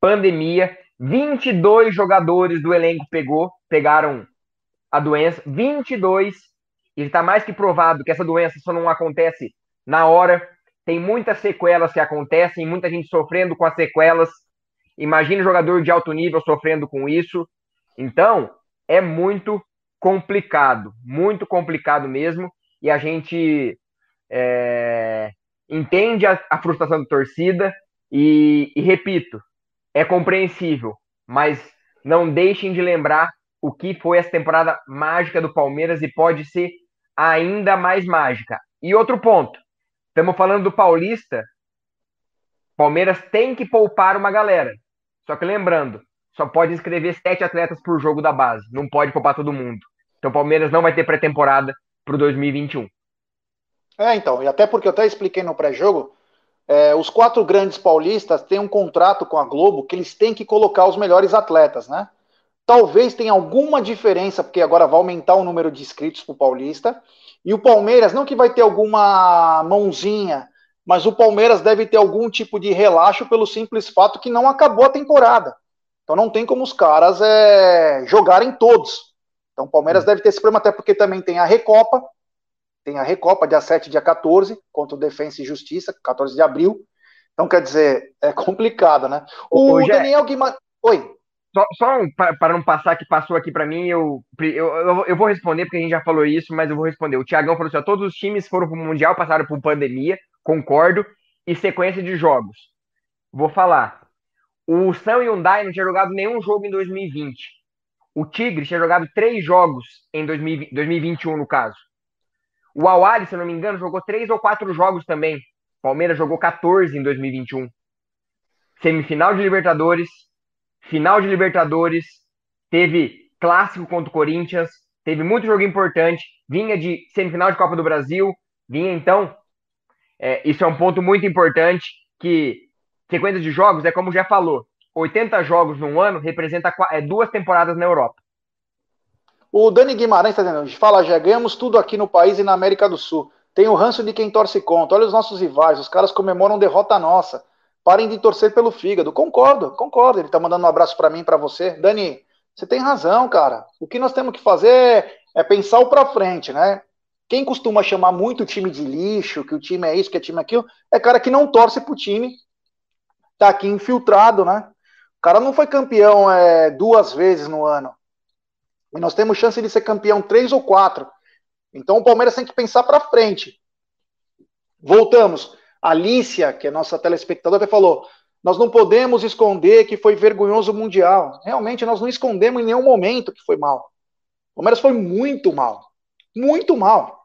pandemia, 22 jogadores do elenco pegou, pegaram a doença, 22, e está mais que provado que essa doença só não acontece na hora, tem muitas sequelas que acontecem, muita gente sofrendo com as sequelas. Imagina um jogador de alto nível sofrendo com isso. Então, é muito complicado, muito complicado mesmo. E a gente é, entende a, a, frustração da torcida e, e, repito, é compreensível, mas não deixem de lembrar o que foi essa temporada mágica do Palmeiras e pode ser ainda mais mágica. E outro ponto, estamos falando do Paulista, Palmeiras tem que poupar uma galera. Só que lembrando, só pode inscrever sete atletas por jogo da base, não pode poupar todo mundo. Então o Palmeiras não vai ter pré-temporada para o 2021.
É, então, e até porque eu até expliquei no pré-jogo, é, os quatro grandes paulistas têm um contrato com a Globo que eles têm que colocar os melhores atletas, né? Talvez tenha alguma diferença, porque agora vai aumentar o número de inscritos para o Paulista. E o Palmeiras, não que vai ter alguma mãozinha, mas o Palmeiras deve ter algum tipo de relaxo pelo simples fato que não acabou a temporada. Então não tem como os caras é, jogarem todos. Então o Palmeiras deve ter esse problema, até porque também tem a Recopa, tem a Recopa, dia 7 dia 14, contra o Defensa e Justiça, 14 de abril. Então, quer dizer, é complicado, né? O Hoje Daniel é... Guimarães. Oi.
Só, só um, para não passar que passou aqui para mim, eu, eu, eu vou responder, porque a gente já falou isso, mas eu vou responder. O Tiagão falou assim: ó, todos os times foram para o Mundial, passaram por pandemia, concordo, e sequência de jogos. Vou falar. O Sam Hyundai não tinha jogado nenhum jogo em 2020. O Tigre tinha jogado três jogos em 2020, 2021, no caso. O Awali, se eu não me engano, jogou três ou quatro jogos também. Palmeiras jogou 14 em 2021. Semifinal de Libertadores, final de Libertadores, teve clássico contra o Corinthians, teve muito jogo importante, vinha de semifinal de Copa do Brasil, vinha então. É, isso é um ponto muito importante que sequência de jogos é como já falou, 80 jogos num ano representa é, duas temporadas na Europa.
O Dani Guimarães está dizendo, fala, já ganhamos tudo aqui no país e na América do Sul. Tem o ranço de quem torce contra. Olha os nossos rivais, os caras comemoram derrota nossa. Parem de torcer pelo fígado. Concordo, concordo. Ele está mandando um abraço para mim para você. Dani, você tem razão, cara. O que nós temos que fazer é pensar o para frente, né? Quem costuma chamar muito o time de lixo, que o time é isso, que o time é aquilo, é cara que não torce pro time, tá aqui infiltrado, né? O cara não foi campeão é, duas vezes no ano. E nós temos chance de ser campeão três ou quatro. Então o Palmeiras tem que pensar para frente. Voltamos. A Alicia, que é nossa telespectadora, até falou: nós não podemos esconder que foi vergonhoso o Mundial. Realmente, nós não escondemos em nenhum momento que foi mal. O Palmeiras foi muito mal. Muito mal.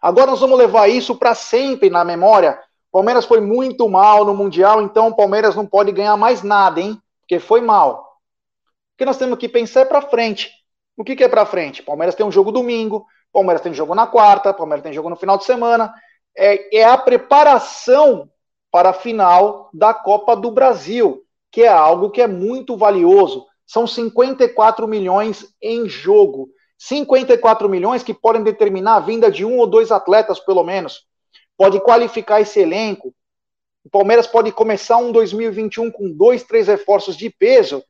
Agora nós vamos levar isso para sempre na memória. O Palmeiras foi muito mal no Mundial, então o Palmeiras não pode ganhar mais nada, hein? Porque foi mal. O que nós temos que pensar é para frente. O que, que é para frente? Palmeiras tem um jogo domingo, Palmeiras tem jogo na quarta, Palmeiras tem jogo no final de semana. É, é a preparação para a final da Copa do Brasil, que é algo que é muito valioso. São 54 milhões em jogo. 54 milhões que podem determinar a vinda de um ou dois atletas, pelo menos. Pode qualificar esse elenco. O Palmeiras pode começar um 2021 com dois, três reforços de peso,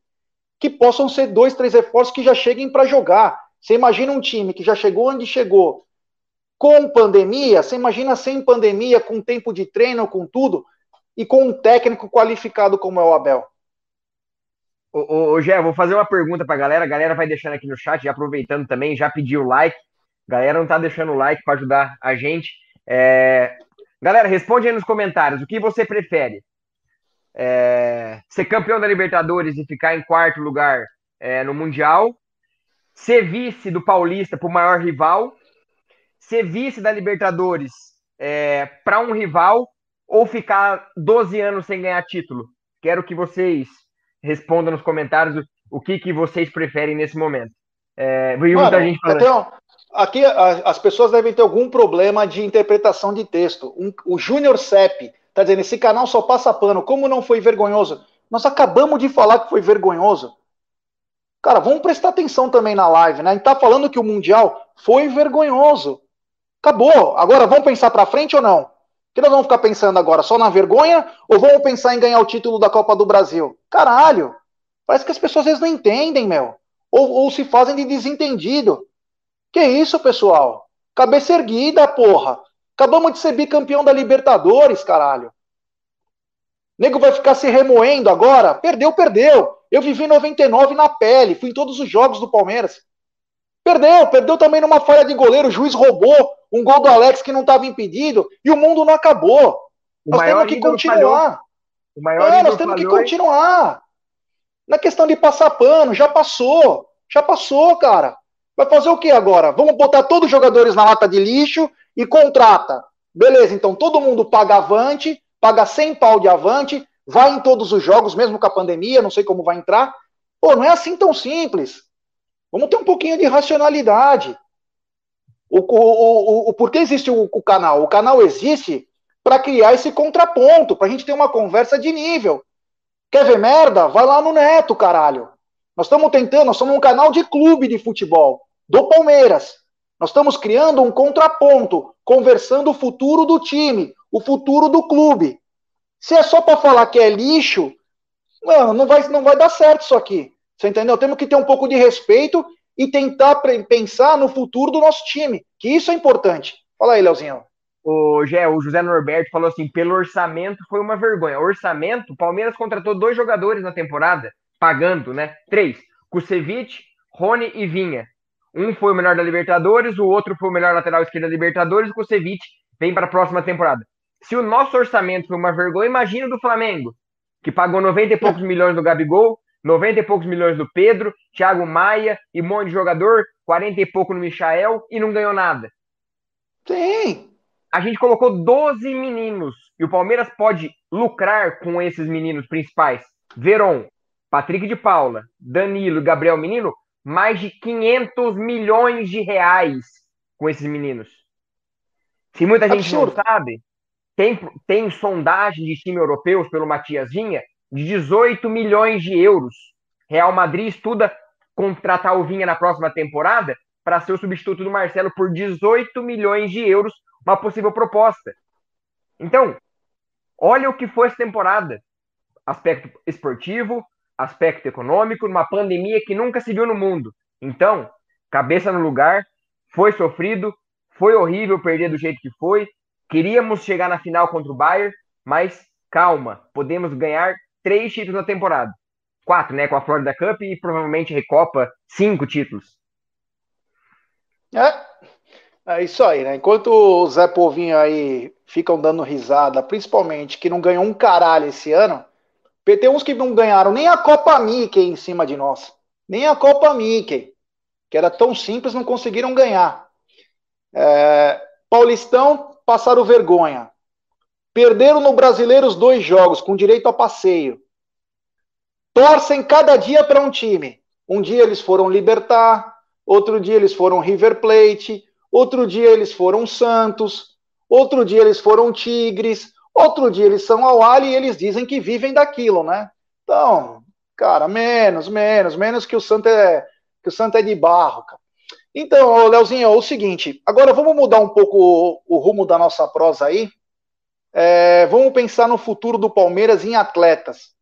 que possam ser dois, três reforços que já cheguem para jogar. Você imagina um time que já chegou onde chegou com pandemia, você imagina sem pandemia, com tempo de treino, com tudo e com um técnico qualificado como é o Abel.
Ô, ô, Gé, vou fazer uma pergunta pra galera. A galera vai deixando aqui no chat, já aproveitando também, já pediu o like. A galera não tá deixando o like para ajudar a gente. É... Galera, responde aí nos comentários. O que você prefere? É... Ser campeão da Libertadores e ficar em quarto lugar é, no Mundial? Ser vice do Paulista para o maior rival? Ser vice da Libertadores é, para um rival ou ficar 12 anos sem ganhar título? Quero que vocês respondam nos comentários o, que, que vocês preferem nesse momento. É,
muita gente falando. aqui as pessoas devem ter algum problema de interpretação de texto. Um, o Júnior Sepp está dizendo: esse canal só passa pano. Como não foi vergonhoso? Nós acabamos de falar que foi vergonhoso. Cara, vamos prestar atenção também na live, né? A gente tá falando que o Mundial foi vergonhoso. Acabou. Agora vamos pensar para frente ou não? que nós vamos ficar pensando agora só na vergonha ou vamos pensar em ganhar o título da Copa do Brasil? Caralho! Parece que as pessoas às vezes não entendem, meu. Ou, ou se fazem de desentendido. Que isso, pessoal? Cabeça erguida, porra. Acabamos de ser bicampeão da Libertadores, caralho. Nego vai ficar se remoendo agora? Perdeu, perdeu. Eu vivi 99 na pele, fui em todos os jogos do Palmeiras. Perdeu, perdeu também numa falha de goleiro, o juiz roubou um gol do Alex que não estava impedido e o mundo não acabou. O nós temos que continuar. O maior é, nós temos que continuar. Na questão de passar pano, já passou. Já passou, cara. Vai fazer o que agora? Vamos botar todos os jogadores na lata de lixo e contrata. Beleza, então todo mundo paga avante, paga 100 pau de avante, vai em todos os jogos, mesmo com a pandemia, não sei como vai entrar. Pô, não é assim tão simples. Vamos ter um pouquinho de racionalidade. O, o, o, o por que existe o, o canal? O canal existe para criar esse contraponto, para a gente ter uma conversa de nível. Quer ver merda? Vai lá no Neto, caralho. Nós estamos tentando, nós somos um canal de clube de futebol, do Palmeiras. Nós estamos criando um contraponto, conversando o futuro do time, o futuro do clube. Se é só para falar que é lixo, mano, não vai, não vai dar certo isso aqui. Você entendeu? Temos que ter um pouco de respeito e tentar pensar no futuro do nosso time, que isso é importante. Fala aí, Leozinho.
O, Gé, o José Norberto falou assim: pelo orçamento foi uma vergonha. Orçamento, Palmeiras contratou dois jogadores na temporada, pagando, né? Três: Kusevich, Rony e Vinha. Um foi o melhor da Libertadores, o outro foi o melhor lateral esquerdo da Libertadores, o Kusevich vem para a próxima temporada. Se o nosso orçamento foi uma vergonha, imagina o do Flamengo, que pagou 90 e poucos milhões do Gabigol, 90 e poucos milhões do Pedro, Thiago Maia e um monte de jogador, 40 e pouco no Michael e não ganhou nada.
Sim.
A gente colocou 12 meninos e o Palmeiras pode lucrar com esses meninos principais. Veron, Patrick de Paula, Danilo e Gabriel Menino, mais de 500 milhões de reais com esses meninos. Se muita gente Absurdo. não sabe, tem, tem sondagem de time europeus pelo Matias Vinha de 18 milhões de euros. Real Madrid estuda contratar o Vinha na próxima temporada para ser o substituto do Marcelo por 18 milhões de euros, uma possível proposta. Então, olha o que foi essa temporada. Aspecto esportivo, aspecto econômico, numa pandemia que nunca se viu no mundo. Então, cabeça no lugar, foi sofrido, foi horrível perder do jeito que foi. Queríamos chegar na final contra o Bayern, mas calma, podemos ganhar três títulos na temporada. Quatro, né? Com a Florida Cup e provavelmente Recopa, cinco títulos.
É, é isso aí, né? Enquanto o Zé Povinho aí ficam dando risada, principalmente que não ganhou um caralho esse ano, tem uns que não ganharam nem a Copa Mickey em cima de nós. Nem a Copa Mickey, que era tão simples, não conseguiram ganhar. É, Paulistão passaram vergonha. Perderam no Brasileiro os dois jogos, com direito a passeio. Torcem cada dia para um time. Um dia eles foram Libertar, outro dia eles foram River Plate, outro dia eles foram Santos, outro dia eles foram Tigres, outro dia eles são Al e eles dizem que vivem daquilo, né? Então, cara, menos, menos, menos que o Santo é que o Santo é de barro, cara. Então, Leozinho, é o seguinte, agora vamos mudar um pouco o, o rumo da nossa prosa aí. É, vamos pensar no futuro do Palmeiras em atletas.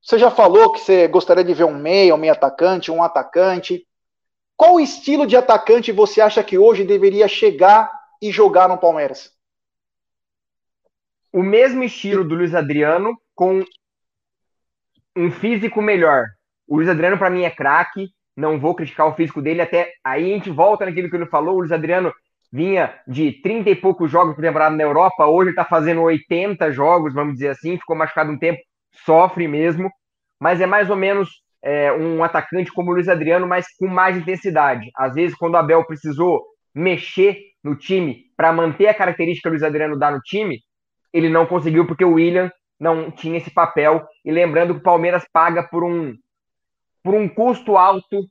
Você já falou que você gostaria de ver um meia, um meia atacante, um atacante. Qual estilo de atacante você acha que hoje deveria chegar e jogar no Palmeiras?
O mesmo estilo do Luiz Adriano, com um físico melhor. O Luiz Adriano, para mim, é craque. Não vou criticar o físico dele. Até aí a gente volta naquilo que ele falou. O Luiz Adriano vinha de 30 e poucos jogos por temporada na Europa. Hoje está fazendo 80 jogos, vamos dizer assim. Ficou machucado um tempo, sofre mesmo. Mas é mais ou menos é, um atacante como o Luiz Adriano, mas com mais intensidade. Às vezes, quando o Abel precisou mexer no time para manter a característica que o Luiz Adriano dá no time, ele não conseguiu porque o William não tinha esse papel. E lembrando que o Palmeiras paga por um, por um custo alto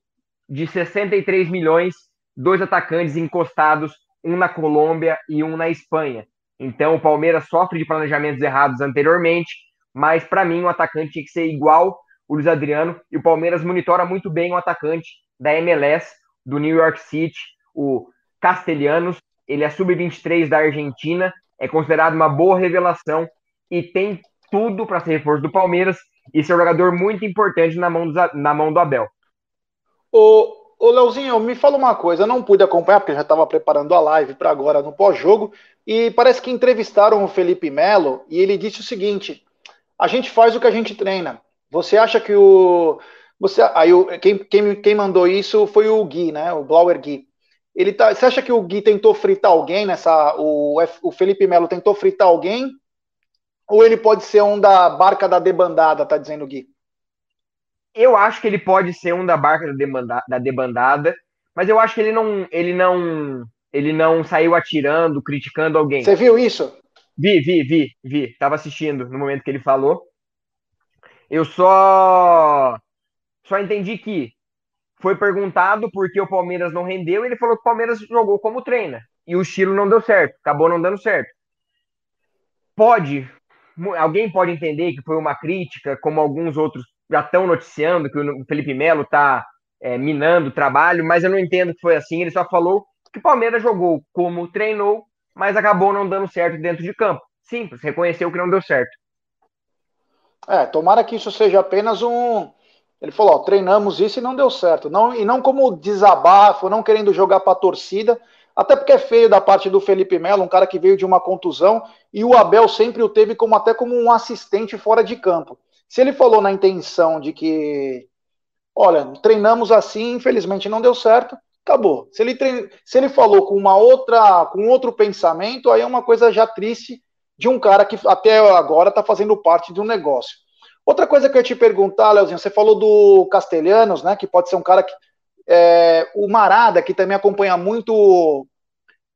de 63 milhões, dois atacantes encostados, um na Colômbia e um na Espanha. Então o Palmeiras sofre de planejamentos errados anteriormente, mas para mim o atacante tinha que ser igual o Luiz Adriano, e o Palmeiras monitora muito bem o atacante da MLS, do New York City, o Castelhanos, ele é sub-23 da Argentina, é considerado uma boa revelação e tem tudo para ser reforço do Palmeiras e ser um jogador muito importante na mão do, na mão do Abel.
Ô, ô Leozinho, me fala uma coisa, eu não pude acompanhar porque já estava preparando a live para agora no pós-jogo e parece que entrevistaram o Felipe Melo e ele disse o seguinte: a gente faz o que a gente treina. Você acha que o. Você, aí o, quem, quem, quem mandou isso foi o Gui, né? O Blauer Gui. Ele tá, você acha que o Gui tentou fritar alguém nessa. O, o Felipe Melo tentou fritar alguém? Ou ele pode ser um da barca da debandada, tá dizendo o Gui?
Eu acho que ele pode ser um da barca da, debanda, da debandada, mas eu acho que ele não, ele não, ele não saiu atirando, criticando alguém.
Você viu isso?
Vi, vi, vi, vi. Tava assistindo no momento que ele falou. Eu só só entendi que foi perguntado por que o Palmeiras não rendeu e ele falou que o Palmeiras jogou como treina e o estilo não deu certo, acabou não dando certo. Pode, alguém pode entender que foi uma crítica, como alguns outros já estão noticiando que o Felipe Melo está é, minando o trabalho, mas eu não entendo que foi assim. Ele só falou que o Palmeiras jogou como treinou, mas acabou não dando certo dentro de campo. Simples, reconheceu que não deu certo.
É, tomara que isso seja apenas um. Ele falou: ó, treinamos isso e não deu certo. Não, e não como desabafo, não querendo jogar para a torcida, até porque é feio da parte do Felipe Melo, um cara que veio de uma contusão, e o Abel sempre o teve como até como um assistente fora de campo. Se ele falou na intenção de que, olha, treinamos assim, infelizmente não deu certo, acabou. Se ele, trein... Se ele falou com uma outra, com outro pensamento, aí é uma coisa já triste de um cara que até agora está fazendo parte de um negócio. Outra coisa que eu ia te perguntar, Leozinho, você falou do Castelhanos, né? Que pode ser um cara que. É, o Marada, que também acompanha muito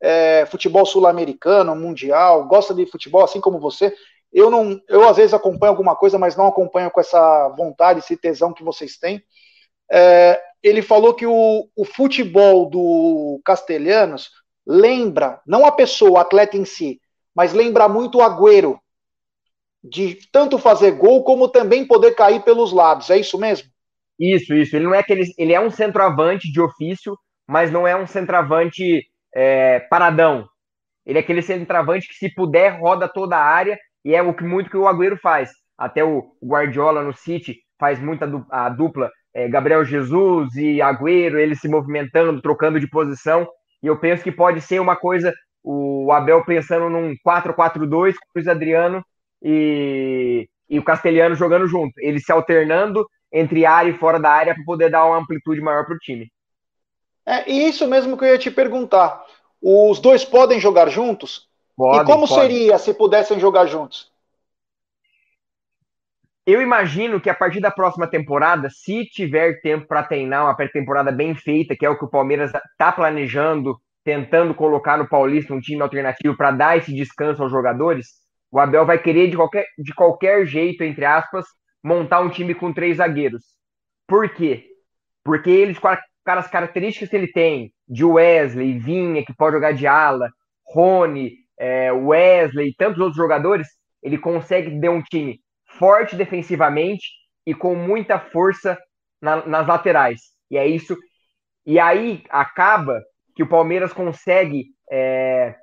é, futebol sul-americano, mundial, gosta de futebol assim como você. Eu não, eu às vezes acompanho alguma coisa, mas não acompanho com essa vontade, esse tesão que vocês têm. É, ele falou que o, o futebol do Castelhanos lembra, não a pessoa, o atleta em si, mas lembra muito o Agüero, de tanto fazer gol como também poder cair pelos lados. É isso mesmo?
Isso, isso. Ele não é aquele, ele é um centroavante de ofício, mas não é um centroavante é, paradão. Ele é aquele centroavante que, se puder, roda toda a área e é o que muito que o Agüero faz. Até o Guardiola no City faz muita a dupla é, Gabriel Jesus e Agüero, eles se movimentando, trocando de posição. E eu penso que pode ser uma coisa, o Abel pensando num 4-4-2 com o Luiz Adriano e, e o Castelhano jogando junto, eles se alternando entre área e fora da área para poder dar uma amplitude maior para o time.
É isso mesmo que eu ia te perguntar. Os dois podem jogar juntos?
Podem,
e como
podem.
seria se pudessem jogar juntos?
Eu imagino que a partir da próxima temporada, se tiver tempo para treinar uma pré-temporada bem feita, que é o que o Palmeiras está planejando, tentando colocar no Paulista um time alternativo para dar esse descanso aos jogadores, o Abel vai querer de qualquer, de qualquer jeito, entre aspas, montar um time com três zagueiros. Por quê? Porque eles, com as características que ele tem, de Wesley, Vinha, que pode jogar de ala, Rony, é, Wesley e tantos outros jogadores, ele consegue ter um time forte defensivamente e com muita força na, nas laterais. E é isso. E aí acaba que o Palmeiras consegue é,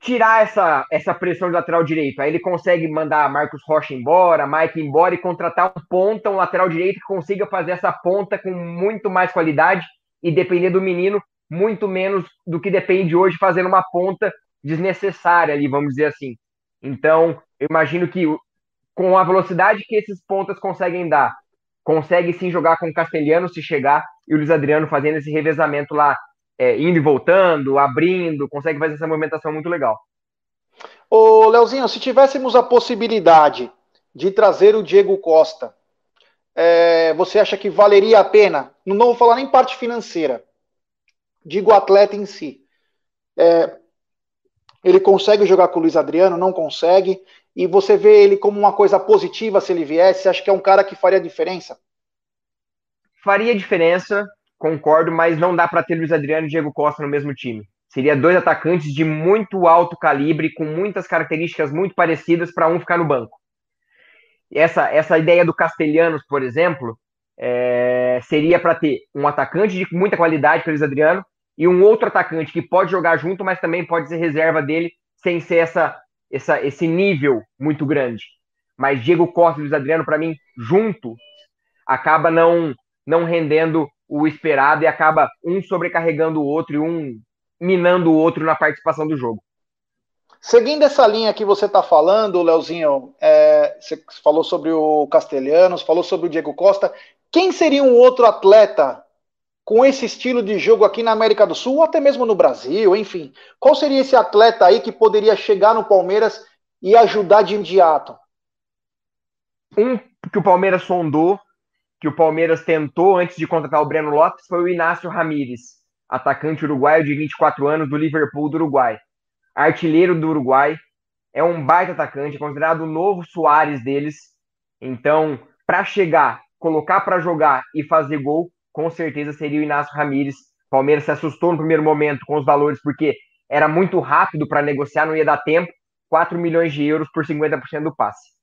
tirar essa, essa pressão de lateral direito. Aí ele consegue mandar Marcos Rocha embora, Mike embora e contratar um ponta, um lateral direito que consiga fazer essa ponta com muito mais qualidade e depender do menino muito menos do que depende hoje fazendo uma ponta desnecessária ali, vamos dizer assim. Então, eu imagino que com a velocidade que esses pontas conseguem dar, consegue sim jogar com o Castelhano se chegar e o Luiz Adriano fazendo esse revezamento lá é, indo e voltando, abrindo, consegue fazer essa movimentação muito legal.
Ô, Leozinho, se tivéssemos a possibilidade de trazer o Diego Costa, é, você acha que valeria a pena? Não vou falar nem parte financeira, digo atleta em si. É, ele consegue jogar com o Luiz Adriano, não consegue, e você vê ele como uma coisa positiva se ele viesse, acha que é um cara que faria diferença?
Faria diferença, concordo, mas não dá para ter Luiz Adriano e Diego Costa no mesmo time. Seria dois atacantes de muito alto calibre, com muitas características muito parecidas para um ficar no banco. Essa, essa ideia do Castelhanos, por exemplo, é, seria para ter um atacante de muita qualidade, que o Luiz Adriano, e um outro atacante que pode jogar junto, mas também pode ser reserva dele, sem ser essa, essa, esse nível muito grande. Mas Diego Costa e Luiz Adriano, para mim, junto, acaba não, não rendendo o esperado e acaba um sobrecarregando o outro e um minando o outro na participação do jogo.
Seguindo essa linha que você está falando, Leozinho, é, você falou sobre o Castelhanos, falou sobre o Diego Costa. Quem seria um outro atleta com esse estilo de jogo aqui na América do Sul, ou até mesmo no Brasil, enfim? Qual seria esse atleta aí que poderia chegar no Palmeiras e ajudar de imediato?
Um que o Palmeiras sondou que o Palmeiras tentou antes de contratar o Breno Lopes foi o Inácio Ramírez, atacante uruguaio de 24 anos do Liverpool do Uruguai. Artilheiro do Uruguai, é um baita atacante, considerado o novo Soares deles. Então, para chegar, colocar para jogar e fazer gol, com certeza seria o Inácio Ramírez. O Palmeiras se assustou no primeiro momento com os valores, porque era muito rápido para negociar, não ia dar tempo. 4 milhões de euros por 50% do passe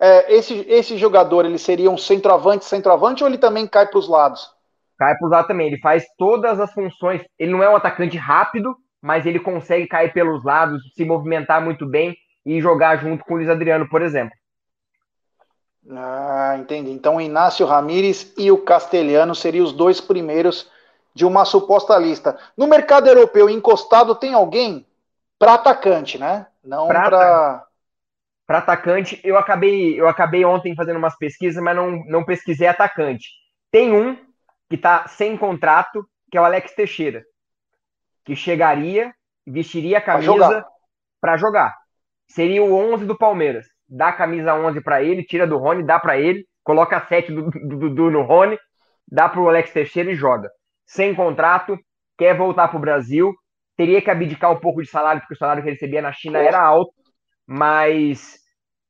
é, esse, esse jogador ele seria um centroavante, centroavante ou ele também cai para os lados?
Cai para os lados também. Ele faz todas as funções. Ele não é um atacante rápido, mas ele consegue cair pelos lados, se movimentar muito bem e jogar junto com o Luiz Adriano, por exemplo.
Ah, entendi. Então o Inácio Ramírez e o Castelhano seriam os dois primeiros de uma suposta lista. No mercado europeu encostado tem alguém para atacante, né? Não para
para atacante, eu acabei, eu acabei ontem fazendo umas pesquisas, mas não, não pesquisei atacante. Tem um que está sem contrato, que é o Alex Teixeira, que chegaria, vestiria a camisa para jogar. Seria o 11 do Palmeiras. Dá a camisa 11 para ele, tira do Rony, dá para ele, coloca a 7 do Dudu no Rony, dá para o Alex Teixeira e joga. Sem contrato, quer voltar para o Brasil, teria que abdicar um pouco de salário, porque o salário que ele recebia na China era alto, mas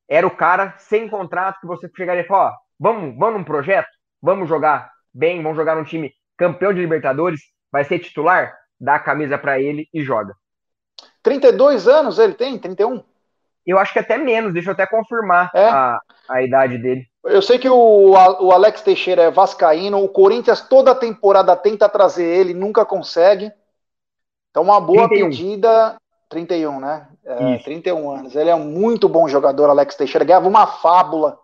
era o cara sem contrato que você chegaria e falar, ó, vamos, vamos num projeto, vamos jogar bem, vamos jogar num time campeão de Libertadores, vai ser titular, dá a camisa para ele e joga.
32 anos ele tem? 31?
Eu acho que até menos, deixa eu até confirmar é? a, a idade dele.
Eu sei que o, o Alex Teixeira é vascaíno, o Corinthians toda a temporada tenta trazer ele, nunca consegue. Então, uma boa 31. pedida. 31, né? É, 31 anos. Ele é um muito bom jogador, Alex Teixeira. Ganhava uma fábula.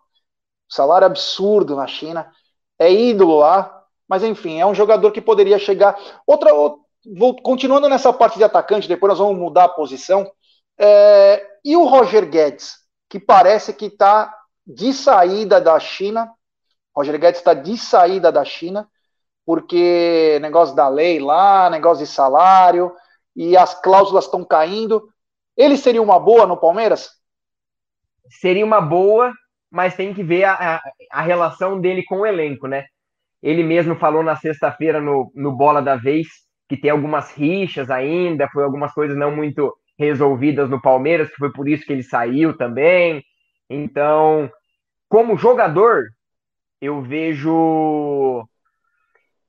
Salário absurdo na China. É ídolo lá. Mas, enfim, é um jogador que poderia chegar. Outra, vou, continuando nessa parte de atacante, depois nós vamos mudar a posição. É, e o Roger Guedes, que parece que está de saída da China. Roger Guedes está de saída da China, porque negócio da lei lá, negócio de salário, e as cláusulas estão caindo. Ele seria uma boa no Palmeiras?
Seria uma boa, mas tem que ver a, a, a relação dele com o elenco, né? Ele mesmo falou na sexta-feira no, no Bola da Vez que tem algumas rixas ainda, foi algumas coisas não muito resolvidas no Palmeiras, que foi por isso que ele saiu também. Então, como jogador, eu vejo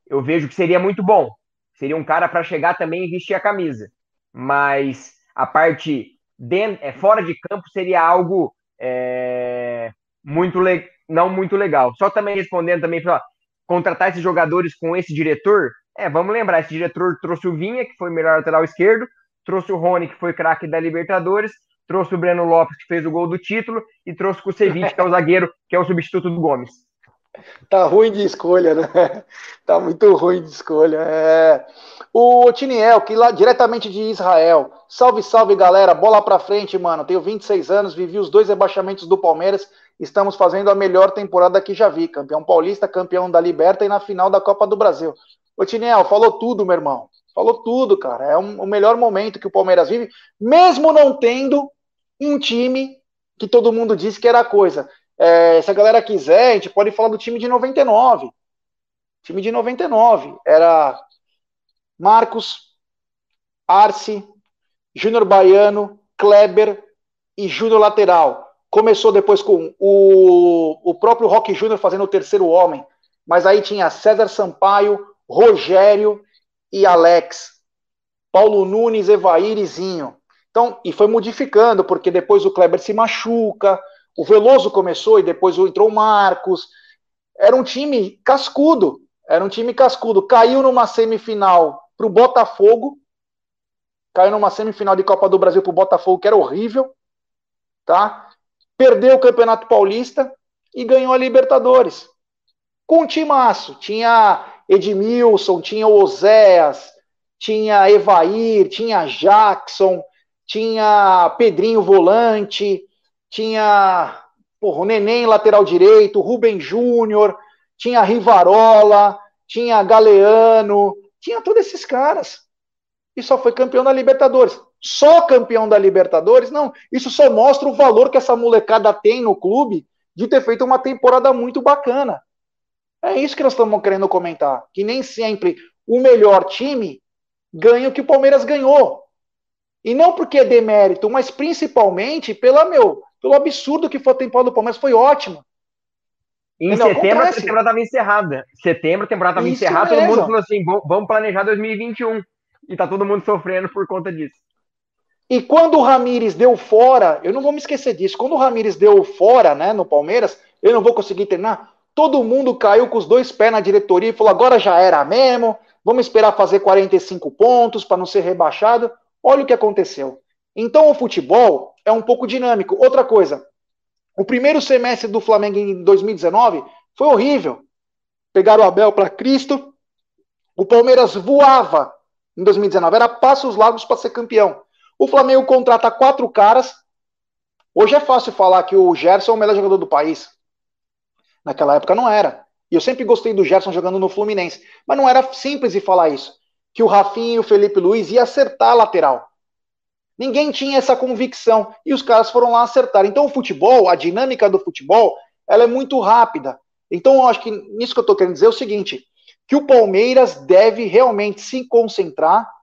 eu vejo que seria muito bom. Seria um cara para chegar também e vestir a camisa. Mas a parte dentro, é, fora de campo seria algo é, muito le, não muito legal. Só também respondendo também para contratar esses jogadores com esse diretor. É, vamos lembrar, esse diretor trouxe o Vinha, que foi melhor lateral esquerdo, trouxe o Rony, que foi craque da Libertadores, trouxe o Breno Lopes, que fez o gol do título, e trouxe o Kusevich, que é o zagueiro, que é o substituto do Gomes.
Tá ruim de escolha, né? Tá muito ruim de escolha. É... O Tiniel, que lá diretamente de Israel. Salve, salve, galera. Bola pra frente, mano. Tenho 26 anos, vivi os dois rebaixamentos do Palmeiras. Estamos fazendo a melhor temporada que já vi. Campeão paulista, campeão da Liberta e na final da Copa do Brasil. Ô, Tiniel, falou tudo, meu irmão. Falou tudo, cara. É um, o melhor momento que o Palmeiras vive, mesmo não tendo um time que todo mundo disse que era coisa. É, se a galera quiser, a gente pode falar do time de 99. Time de 99. Era Marcos, Arce, Júnior Baiano, Kleber e Júnior Lateral. Começou depois com o, o próprio Rock Júnior fazendo o terceiro homem. Mas aí tinha César Sampaio, Rogério e Alex. Paulo Nunes, Evair e Zinho. Então, e foi modificando, porque depois o Kleber se machuca, o Veloso começou e depois entrou o Marcos. Era um time cascudo, era um time cascudo. Caiu numa semifinal para o Botafogo, caiu numa semifinal de Copa do Brasil para o Botafogo, que era horrível, tá? Perdeu o Campeonato Paulista e ganhou a Libertadores. Com um timaço, tinha Edmilson, tinha Oséias, tinha Evair, tinha Jackson, tinha Pedrinho Volante, tinha porra, o Neném lateral direito, Rubem Júnior, tinha Rivarola, tinha Galeano, tinha todos esses caras. E só foi campeão da Libertadores. Só campeão da Libertadores? Não. Isso só mostra o valor que essa molecada tem no clube de ter feito uma temporada muito bacana. É isso que nós estamos querendo comentar. Que nem sempre o melhor time ganha o que o Palmeiras ganhou. E não porque é demérito, mas principalmente pela, meu, pelo absurdo que foi a temporada do Palmeiras, foi ótima.
Em setembro a temporada estava encerrada. Setembro a temporada estava encerrada, todo mundo falou assim: vamos planejar 2021. E tá todo mundo sofrendo por conta disso.
E quando o Ramires deu fora, eu não vou me esquecer disso, quando o Ramires deu fora, né, no Palmeiras, eu não vou conseguir treinar, todo mundo caiu com os dois pés na diretoria e falou: agora já era mesmo, vamos esperar fazer 45 pontos para não ser rebaixado. Olha o que aconteceu. Então o futebol é um pouco dinâmico. Outra coisa, o primeiro semestre do Flamengo em 2019 foi horrível. Pegaram o Abel para Cristo, o Palmeiras voava em 2019, era passos largos para ser campeão. O Flamengo contrata quatro caras. Hoje é fácil falar que o Gerson é o melhor jogador do país. Naquela época não era. E eu sempre gostei do Gerson jogando no Fluminense. Mas não era simples de falar isso. Que o Rafinha e o Felipe Luiz ia acertar a lateral. Ninguém tinha essa convicção e os caras foram lá acertar. Então o futebol, a dinâmica do futebol, ela é muito rápida. Então eu acho que nisso que eu estou querendo dizer é o seguinte: que o Palmeiras deve realmente se concentrar. (laughs)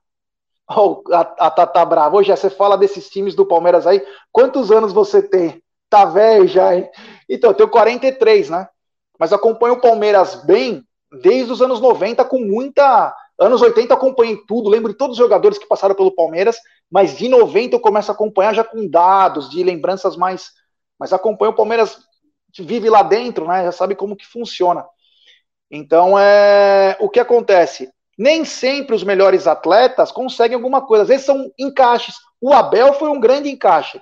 Oh, a, Tata Brava, hoje você fala desses times do Palmeiras aí. Quantos anos você tem? Tá velho já, hein? Então, eu tenho 43, né? Mas acompanho o Palmeiras bem desde os anos 90, com muita. Anos 80 acompanhei tudo, lembro de todos os jogadores que passaram pelo Palmeiras, mas de 90 eu começo a acompanhar já com dados, de lembranças mais. Mas acompanho o Palmeiras, vive lá dentro, né? Já sabe como que funciona. Então, é, o que acontece? Nem sempre os melhores atletas conseguem alguma coisa. Às vezes são encaixes. O Abel foi um grande encaixe.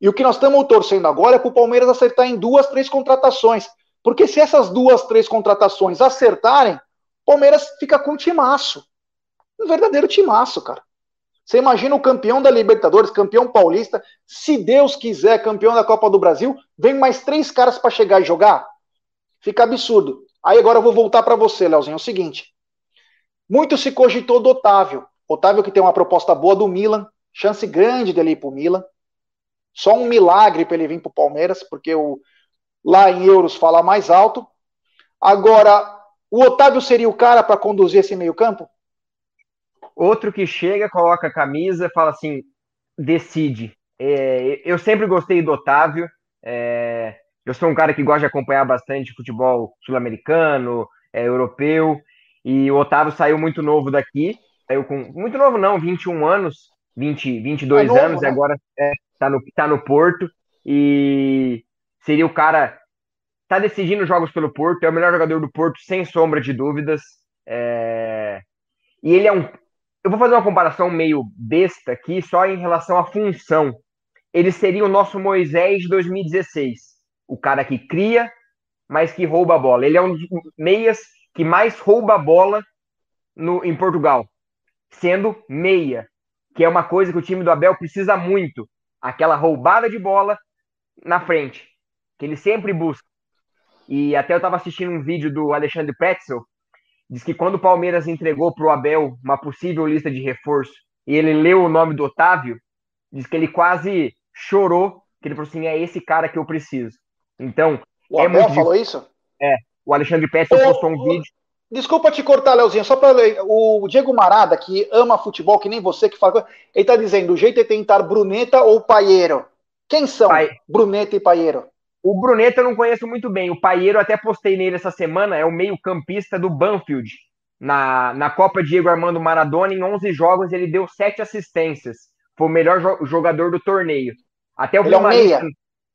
E o que nós estamos torcendo agora é para o Palmeiras acertar em duas, três contratações. Porque se essas duas, três contratações acertarem, Palmeiras fica com um timaço. Um verdadeiro timaço, cara. Você imagina o campeão da Libertadores, campeão paulista, se Deus quiser, campeão da Copa do Brasil, vem mais três caras para chegar e jogar? Fica absurdo. Aí agora eu vou voltar para você, Leozinho. É o seguinte: muito se cogitou do Otávio. Otávio que tem uma proposta boa do Milan, chance grande dele ir para o Milan. Só um milagre para ele vir para o Palmeiras, porque o, lá em euros fala mais alto. Agora, o Otávio seria o cara para conduzir esse meio-campo?
Outro que chega, coloca a camisa, fala assim: decide. É, eu sempre gostei do Otávio. É, eu sou um cara que gosta de acompanhar bastante futebol sul-americano, é, europeu, e o Otávio saiu muito novo daqui, saiu com muito novo não, 21 anos, 20, 22 é novo, anos, né? e agora é, tá, no, tá no Porto, e seria o cara tá decidindo jogos pelo Porto, é o melhor jogador do Porto, sem sombra de dúvidas. É... E ele é um. Eu vou fazer uma comparação meio besta aqui, só em relação à função. Ele seria o nosso Moisés de 2016 o cara que cria, mas que rouba a bola. Ele é um dos meias que mais rouba a bola no, em Portugal, sendo meia, que é uma coisa que o time do Abel precisa muito. Aquela roubada de bola na frente, que ele sempre busca. E até eu estava assistindo um vídeo do Alexandre Pretzel, diz que quando o Palmeiras entregou para o Abel uma possível lista de reforço e ele leu o nome do Otávio, diz que ele quase chorou, que ele falou assim, é esse cara que eu preciso. Então.
O é Abel falou isso?
É. O Alexandre Pérez postou um vídeo.
Desculpa te cortar, Leozinho, só para o Diego Marada, que ama futebol, que nem você que fala, ele está dizendo: o jeito é tentar Bruneta ou Paieiro. Quem são Pai... Bruneta e Paieiro?
O Bruneta eu não conheço muito bem. O Paieiro até postei nele essa semana, é o meio-campista do Banfield. Na, na Copa Diego Armando Maradona, em 11 jogos, ele deu 7 assistências. Foi o melhor jo jogador do torneio. Até o
ele é meia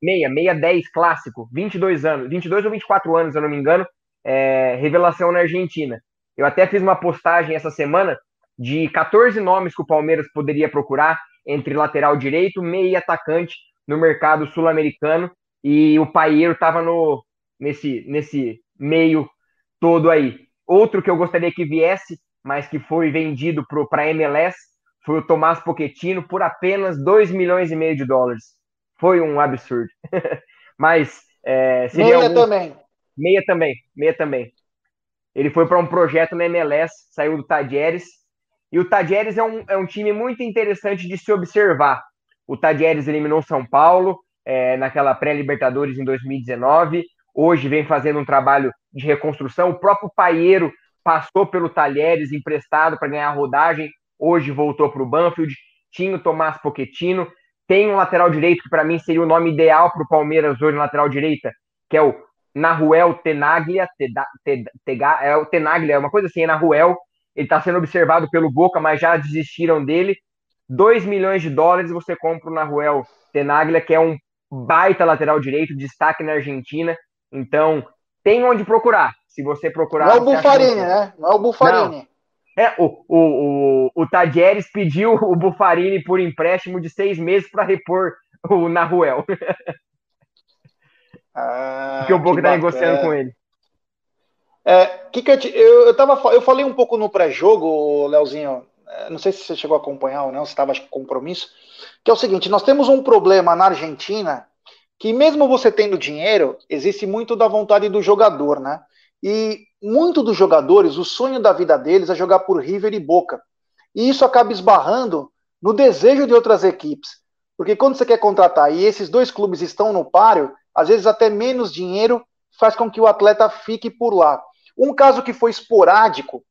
meia, meia 10 clássico, 22 anos, 22 ou 24 anos, se eu não me engano, é, revelação na Argentina. Eu até fiz uma postagem essa semana de 14 nomes que o Palmeiras poderia procurar entre lateral direito, meia e atacante no mercado sul-americano e o Paieiro estava no nesse nesse meio todo aí. Outro que eu gostaria que viesse, mas que foi vendido para a MLS, foi o Tomás Pochettino por apenas 2 milhões e meio de dólares foi um absurdo. (laughs) Mas é,
seria meia algum... também.
Meia também, meia também. Ele foi para um projeto na MLS, saiu do Tadieres. E o Tadieres é um, é um time muito interessante de se observar. O Tadieres eliminou São Paulo é, naquela pré-Libertadores em 2019. Hoje vem fazendo um trabalho de reconstrução. O próprio Paieiro passou pelo Talheres emprestado para ganhar rodagem. Hoje voltou para o Banfield. Tinha o Tomás Pochettino. Tem um lateral direito que para mim seria o nome ideal para o Palmeiras hoje na lateral direita, que é o Naruel Tenaglia, Teda, é o Tenaglia, é uma coisa assim, é Naruel. Ele está sendo observado pelo Boca, mas já desistiram dele. 2 milhões de dólares você compra o Naruel Tenaglia, que é um baita lateral direito, destaque na Argentina. Então, tem onde procurar. Se você procurar.
Não é o Bufarini, né? Não é o Bufarini. Não.
É, o, o, o, o Tadieres pediu (laughs) o Bufarini por empréstimo de seis meses para repor o Naruel. (laughs)
Ah,
Porque o Boca está negociando com ele.
É, que que eu, eu, eu, tava, eu falei um pouco no pré-jogo, Leozinho. É, não sei se você chegou a acompanhar ou não, se estava com compromisso. Que é o seguinte: nós temos um problema na Argentina que, mesmo você tendo dinheiro, existe muito da vontade do jogador, né? E muito dos jogadores, o sonho da vida deles é jogar por River e Boca. E isso acaba esbarrando no desejo de outras equipes. Porque quando você quer contratar e esses dois clubes estão no páreo, às vezes até menos dinheiro faz com que o atleta fique por lá. Um caso que foi esporádico,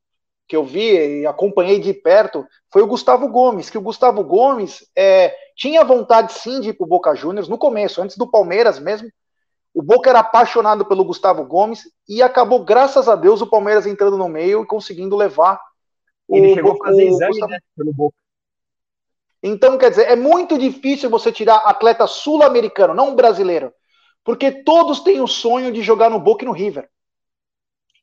que eu vi e acompanhei de perto, foi o Gustavo Gomes, que o Gustavo Gomes é, tinha vontade sim de ir para o Boca Juniors no começo, antes do Palmeiras mesmo. O Boca era apaixonado pelo Gustavo Gomes e acabou, graças a Deus, o Palmeiras entrando no meio e conseguindo levar
Ele o, chegou a fazer exame Gustavo... né, pelo Boca.
Então, quer dizer, é muito difícil você tirar atleta sul-americano, não brasileiro, porque todos têm o sonho de jogar no Boca e no River.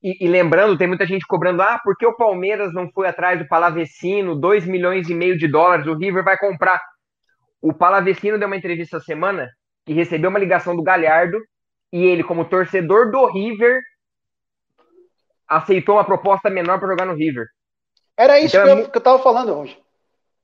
E, e, lembrando, tem muita gente cobrando, ah, por que o Palmeiras não foi atrás do Palavecino, 2 milhões e meio de dólares, o River vai comprar. O Palavecino deu uma entrevista semana que recebeu uma ligação do Galhardo e ele, como torcedor do River, aceitou uma proposta menor para jogar no River.
Era isso então, que, é eu, que eu tava falando hoje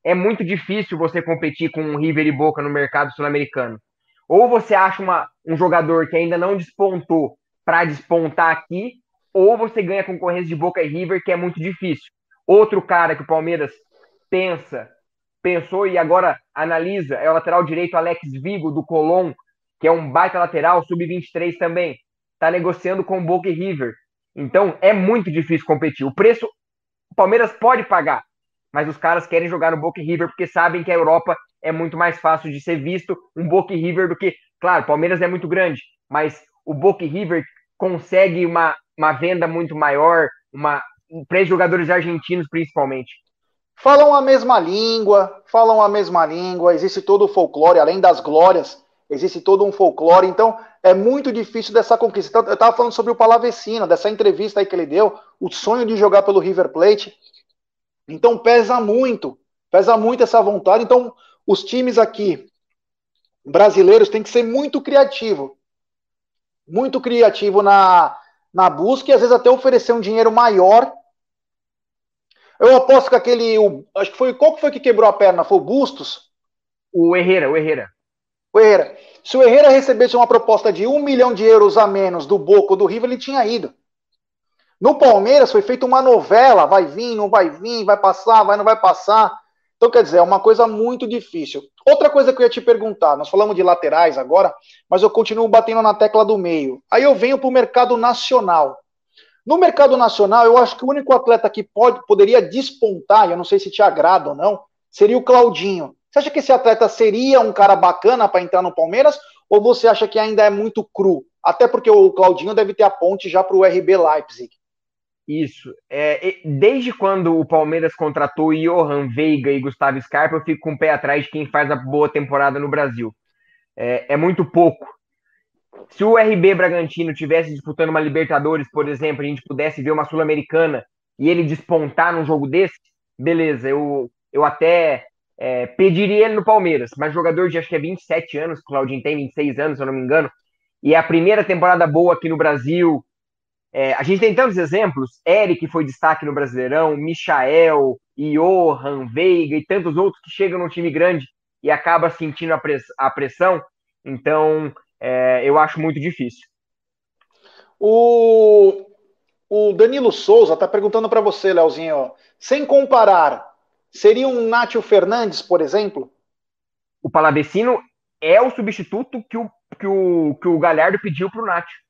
é muito difícil você competir com um River e Boca no mercado sul-americano. Ou você acha uma, um jogador que ainda não despontou para despontar aqui, ou você ganha concorrência de Boca e River, que é muito difícil. Outro cara que o Palmeiras pensa, pensou e agora analisa é o lateral direito Alex Vigo, do Colón, que é um baita lateral, sub-23 também. Está negociando com Boca e River. Então é muito difícil competir. O preço o Palmeiras pode pagar, mas os caras querem jogar no Boca River porque sabem que a Europa é muito mais fácil de ser visto um Boca River do que, claro, o Palmeiras é muito grande, mas o Boca River consegue uma, uma venda muito maior, uma para jogadores argentinos principalmente.
Falam a mesma língua, falam a mesma língua, existe todo o folclore, além das glórias, existe todo um folclore, então é muito difícil dessa conquista. Então, eu estava falando sobre o Palavecino, dessa entrevista aí que ele deu, o sonho de jogar pelo River Plate. Então pesa muito, pesa muito essa vontade. Então os times aqui brasileiros têm que ser muito criativo, muito criativo na, na busca e às vezes até oferecer um dinheiro maior. Eu aposto que aquele, o, acho que foi qual que foi que quebrou a perna? Foi o Bustos?
O Herrera, o Herrera.
O Herrera. Se o Herrera recebesse uma proposta de um milhão de euros a menos do Boca do River, ele tinha ido. No Palmeiras foi feita uma novela, vai vir, não vai vir, vai passar, vai, não vai passar. Então, quer dizer, é uma coisa muito difícil. Outra coisa que eu ia te perguntar, nós falamos de laterais agora, mas eu continuo batendo na tecla do meio. Aí eu venho para o mercado nacional. No mercado nacional, eu acho que o único atleta que pode, poderia despontar, eu não sei se te agrada ou não, seria o Claudinho. Você acha que esse atleta seria um cara bacana para entrar no Palmeiras? Ou você acha que ainda é muito cru? Até porque o Claudinho deve ter a ponte já para o RB Leipzig.
Isso. É, desde quando o Palmeiras contratou Johan Veiga e Gustavo Scarpa, eu fico com o pé atrás de quem faz a boa temporada no Brasil. É, é muito pouco. Se o RB Bragantino tivesse disputando uma Libertadores, por exemplo, a gente pudesse ver uma Sul-Americana e ele despontar num jogo desse, beleza, eu, eu até é, pediria ele no Palmeiras, mas jogador de acho que é 27 anos, Claudinho tem 26 anos, se eu não me engano, e é a primeira temporada boa aqui no Brasil, é, a gente tem tantos exemplos, Eric foi destaque no Brasileirão, Michael, Johan, Veiga e tantos outros que chegam no time grande e acaba sentindo a, press a pressão. Então, é, eu acho muito difícil.
O, o Danilo Souza está perguntando para você, Leozinho, sem comparar, seria um Nátio Fernandes, por exemplo?
O Palavecino é o substituto que o, que o, que o Galhardo pediu para o Nátio.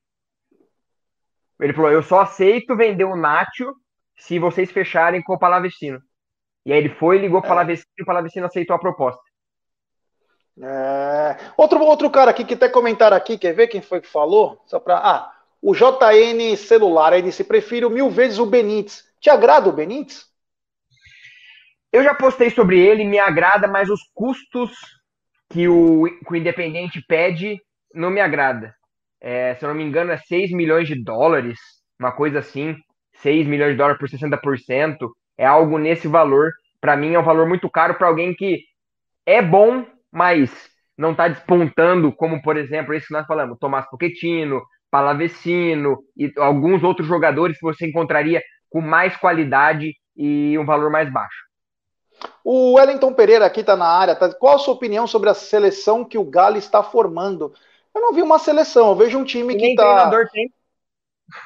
Ele falou: eu só aceito vender o Nacho se vocês fecharem com o Palavecino. E aí ele foi, ligou para o Palavecino e o Palavecino aceitou a proposta.
É... Outro, outro cara aqui que até comentaram aqui, quer ver quem foi que falou? Só para Ah, o JN Celular, aí disse: prefiro mil vezes o Benítez. Te agrada o Benítez?
Eu já postei sobre ele, me agrada, mas os custos que o, que o Independente pede não me agrada é, se eu não me engano, é 6 milhões de dólares, uma coisa assim, 6 milhões de dólares por 60%, é algo nesse valor. Para mim é um valor muito caro para alguém que é bom, mas não está despontando, como por exemplo, esse que nós falamos, Tomás Pochettino, Palavecino e alguns outros jogadores que você encontraria com mais qualidade e um valor mais baixo.
O Wellington Pereira aqui está na área. Tá... Qual a sua opinião sobre a seleção que o Galo está formando? Eu não vi uma seleção, eu vejo um time que tá. Tem.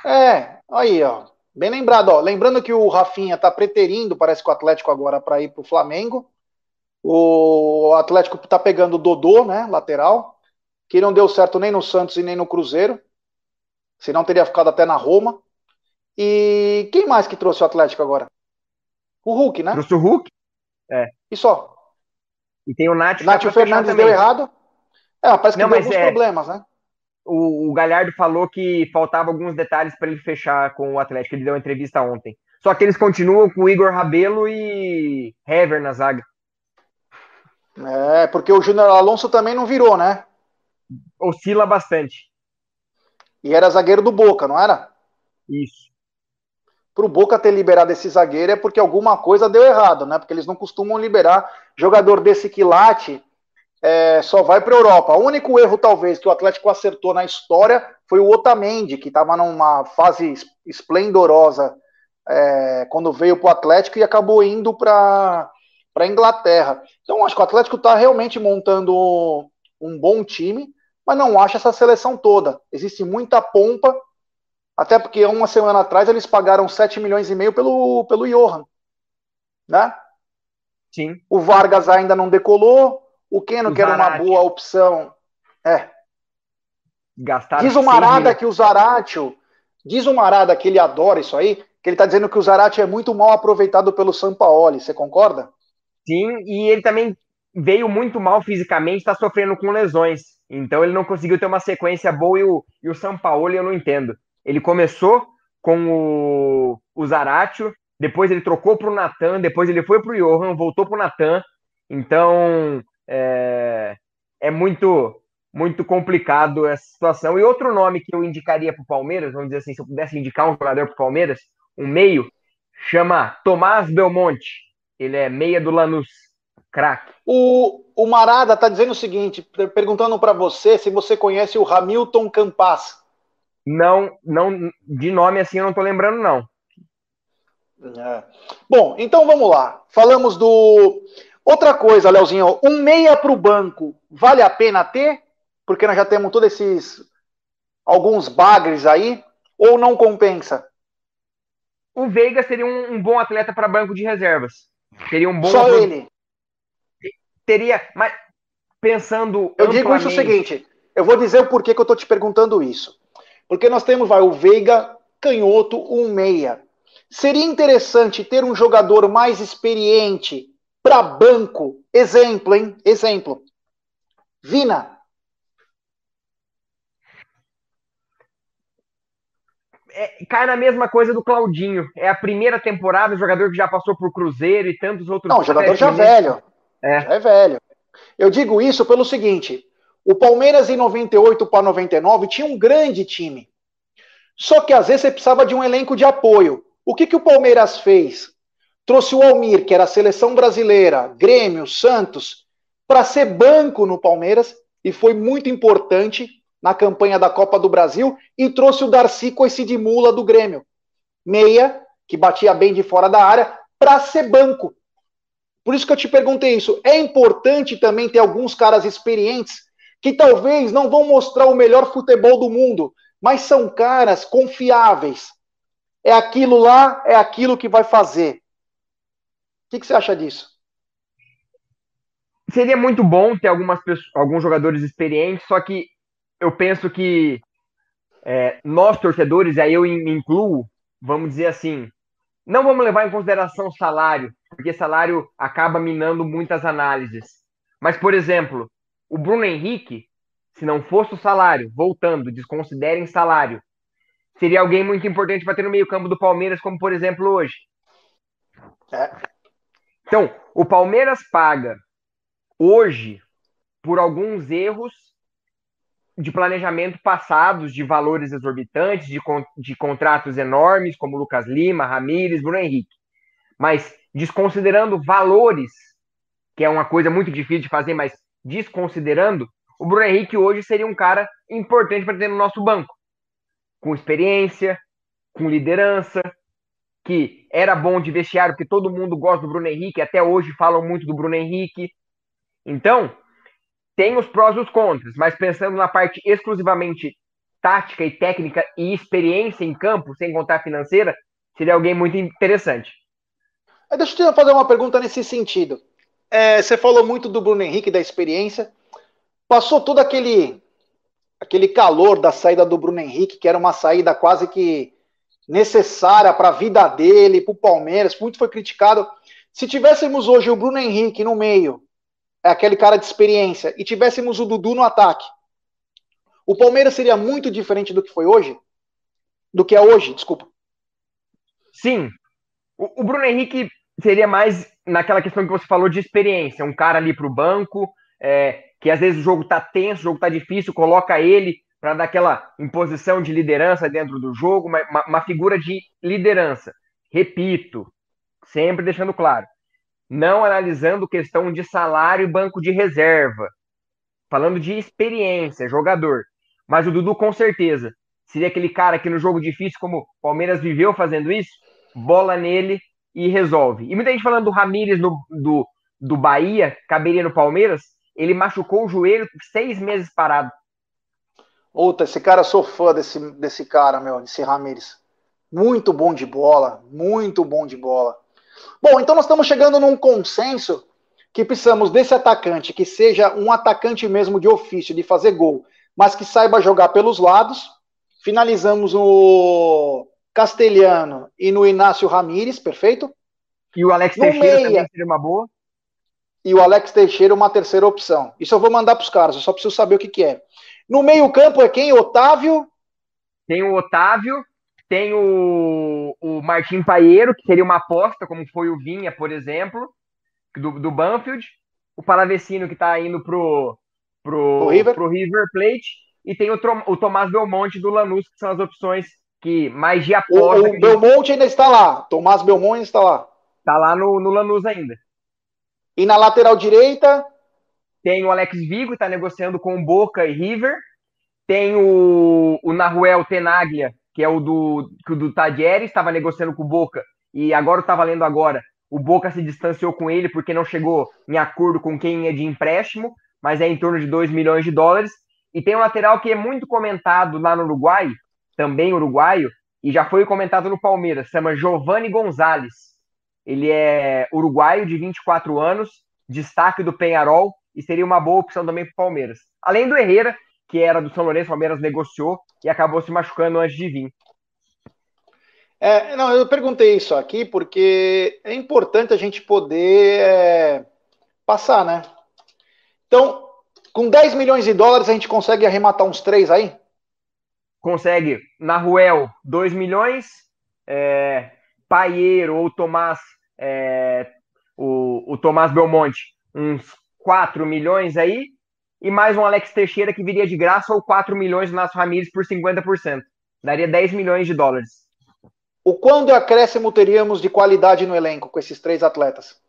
É, aí, ó. Bem lembrado, ó. Lembrando que o Rafinha tá preterindo, parece que o Atlético agora para ir pro Flamengo. O Atlético tá pegando o Dodô, né, lateral, que não deu certo nem no Santos e nem no Cruzeiro. Senão teria ficado até na Roma. E quem mais que trouxe o Atlético agora? O Hulk, né?
Trouxe o Hulk? É.
E só.
E tem o Nath.
Nath Fernandes deu errado. É, parece que Não, deu alguns é... problemas, né?
O, o Galhardo falou que faltava alguns detalhes para ele fechar com o Atlético. Ele deu uma entrevista ontem. Só que eles continuam com o Igor Rabelo e Hever na zaga.
É, porque o Júnior Alonso também não virou, né?
Oscila bastante.
E era zagueiro do Boca, não era?
Isso.
Para o Boca ter liberado esse zagueiro é porque alguma coisa deu errado, né? Porque eles não costumam liberar jogador desse quilate é, só vai para a Europa. O único erro, talvez, que o Atlético acertou na história foi o Otamendi, que estava numa fase esplendorosa é, quando veio para o Atlético e acabou indo para a Inglaterra. Então, acho que o Atlético está realmente montando um bom time, mas não acha essa seleção toda. Existe muita pompa, até porque uma semana atrás eles pagaram 7 milhões e meio pelo, pelo Johan. Né?
Sim.
O Vargas ainda não decolou, o Keno, que era uma boa opção. É.
Gastaram
diz o Marada que o Zaratio, diz o Marada que ele adora isso aí, que ele está dizendo que o Zarate é muito mal aproveitado pelo Sampaoli. Você concorda?
Sim, e ele também veio muito mal fisicamente, está sofrendo com lesões. Então ele não conseguiu ter uma sequência boa e o, e o Sampaoli eu não entendo. Ele começou com o, o Zaratio, depois ele trocou para o Natan, depois ele foi para o Johan, voltou para o Natan. Então é, é muito muito complicado essa situação. E outro nome que eu indicaria para o Palmeiras, vamos dizer assim, se eu pudesse indicar um jogador para o Palmeiras, um meio, chama Tomás Belmonte. Ele é meia do Lanús, craque.
O, o Marada está dizendo o seguinte, perguntando para você se você conhece o Hamilton Campas.
Não, não, de nome assim eu não estou lembrando não.
É. Bom, então vamos lá. Falamos do outra coisa, Leozinho, um meia para o banco vale a pena ter? Porque nós já temos todos esses alguns bagres aí ou não compensa?
o Veiga seria um, um bom atleta para banco de reservas. Seria um bom.
Só ele.
Teria, mas pensando.
Eu digo isso o seguinte: eu vou dizer o porquê que eu estou te perguntando isso. Porque nós temos vai, o Veiga, canhoto, um meia. Seria interessante ter um jogador mais experiente para banco. Exemplo, hein? Exemplo. Vina.
é, cai na mesma coisa do Claudinho. É a primeira temporada, jogador que já passou por Cruzeiro e tantos outros.
Não, jogador já velho. É. Já é velho. Eu digo isso pelo seguinte: o Palmeiras em 98 para 99 tinha um grande time. Só que às vezes você precisava de um elenco de apoio. O que, que o Palmeiras fez? Trouxe o Almir, que era a seleção brasileira, Grêmio, Santos, para ser banco no Palmeiras e foi muito importante na campanha da Copa do Brasil e trouxe o Darcy com esse de mula do Grêmio. Meia, que batia bem de fora da área, para ser banco. Por isso que eu te perguntei isso. É importante também ter alguns caras experientes que talvez não vão mostrar o melhor futebol do mundo, mas são caras confiáveis. É aquilo lá, é aquilo que vai fazer. O que, que você acha disso?
Seria muito bom ter algumas pessoas, alguns jogadores experientes, só que eu penso que é, nós, torcedores, e aí eu me incluo, vamos dizer assim, não vamos levar em consideração salário, porque salário acaba minando muitas análises. Mas, por exemplo, o Bruno Henrique, se não fosse o salário, voltando, desconsiderem salário, seria alguém muito importante para ter no meio-campo do Palmeiras, como por exemplo hoje. É. Então, o Palmeiras paga hoje por alguns erros de planejamento passados de valores exorbitantes, de, de contratos enormes, como Lucas Lima, Ramires, Bruno Henrique. Mas desconsiderando valores, que é uma coisa muito difícil de fazer, mas desconsiderando, o Bruno Henrique hoje seria um cara importante para ter no nosso banco. Com experiência, com liderança, que era bom de vestiário, porque todo mundo gosta do Bruno Henrique, até hoje falam muito do Bruno Henrique. Então, tem os prós e os contras, mas pensando na parte exclusivamente tática e técnica e experiência em campo, sem contar financeira, seria alguém muito interessante.
Deixa eu te fazer uma pergunta nesse sentido. É, você falou muito do Bruno Henrique, da experiência. Passou todo aquele aquele calor da saída do Bruno Henrique, que era uma saída quase que necessária para a vida dele, para o Palmeiras, muito foi criticado. Se tivéssemos hoje o Bruno Henrique no meio, é aquele cara de experiência, e tivéssemos o Dudu no ataque, o Palmeiras seria muito diferente do que foi hoje? Do que é hoje, desculpa.
Sim. O, Bruno Henrique seria mais naquela questão que você falou de experiência, um cara ali para o banco, é, que às vezes o jogo tá tenso, o jogo tá difícil, coloca ele para dar aquela imposição de liderança dentro do jogo, uma, uma, figura de liderança. Repito, sempre deixando claro, não analisando questão de salário e banco de reserva, falando de experiência, jogador. Mas o Dudu, com certeza, seria aquele cara que no jogo difícil, como o Palmeiras viveu fazendo isso, bola nele e resolve. E muita gente falando do Ramires no, do, do Bahia, caberia no Palmeiras, ele machucou o joelho seis meses parado.
Outra, esse cara, sou fã desse, desse cara, meu, desse Ramires. Muito bom de bola, muito bom de bola. Bom, então nós estamos chegando num consenso que precisamos desse atacante, que seja um atacante mesmo de ofício, de fazer gol, mas que saiba jogar pelos lados. Finalizamos no Castelhano e no Inácio Ramires, perfeito?
E o Alex no Teixeira meia, também seria uma boa.
E o Alex Teixeira uma terceira opção. Isso eu vou mandar para os caras, eu só preciso saber o que, que é. No meio-campo é quem? Otávio?
Tem o Otávio, tem o, o Martim Paieiro, que seria uma aposta, como foi o Vinha, por exemplo, do, do Banfield. O Palavecino, que está indo pro, pro, o River. pro River Plate. E tem o, o Tomás Belmonte do Lanús, que são as opções que mais de aposta.
O, o Belmonte ainda está lá. Tomás Belmonte ainda está lá.
Está lá no, no Lanús ainda.
E na lateral direita?
Tem o Alex Vigo, está negociando com Boca e River. Tem o, o Naruel Tenaglia, que é o do, que o do Tadieri, estava negociando com o Boca. E agora está valendo agora. O Boca se distanciou com ele porque não chegou em acordo com quem é de empréstimo, mas é em torno de 2 milhões de dólares. E tem um lateral que é muito comentado lá no Uruguai, também uruguaio, e já foi comentado no Palmeiras, chama Giovanni Gonzalez. Ele é uruguaio de 24 anos, destaque do Penharol, e seria uma boa opção também para o Palmeiras. Além do Herrera, que era do São Lourenço, o Palmeiras negociou e acabou se machucando antes de vir.
É, não, eu perguntei isso aqui porque é importante a gente poder é, passar, né? Então, com 10 milhões de dólares, a gente consegue arrematar uns três aí?
Consegue. Na Ruel, 2 milhões. É, Paieiro ou Tomás, é, o, o Tomás Belmonte, uns 4 milhões aí, e mais um Alex Teixeira que viria de graça ou 4 milhões do Nasso Ramírez por 50%. Daria 10 milhões de dólares.
O quando acréscimo teríamos de qualidade no elenco com esses três atletas?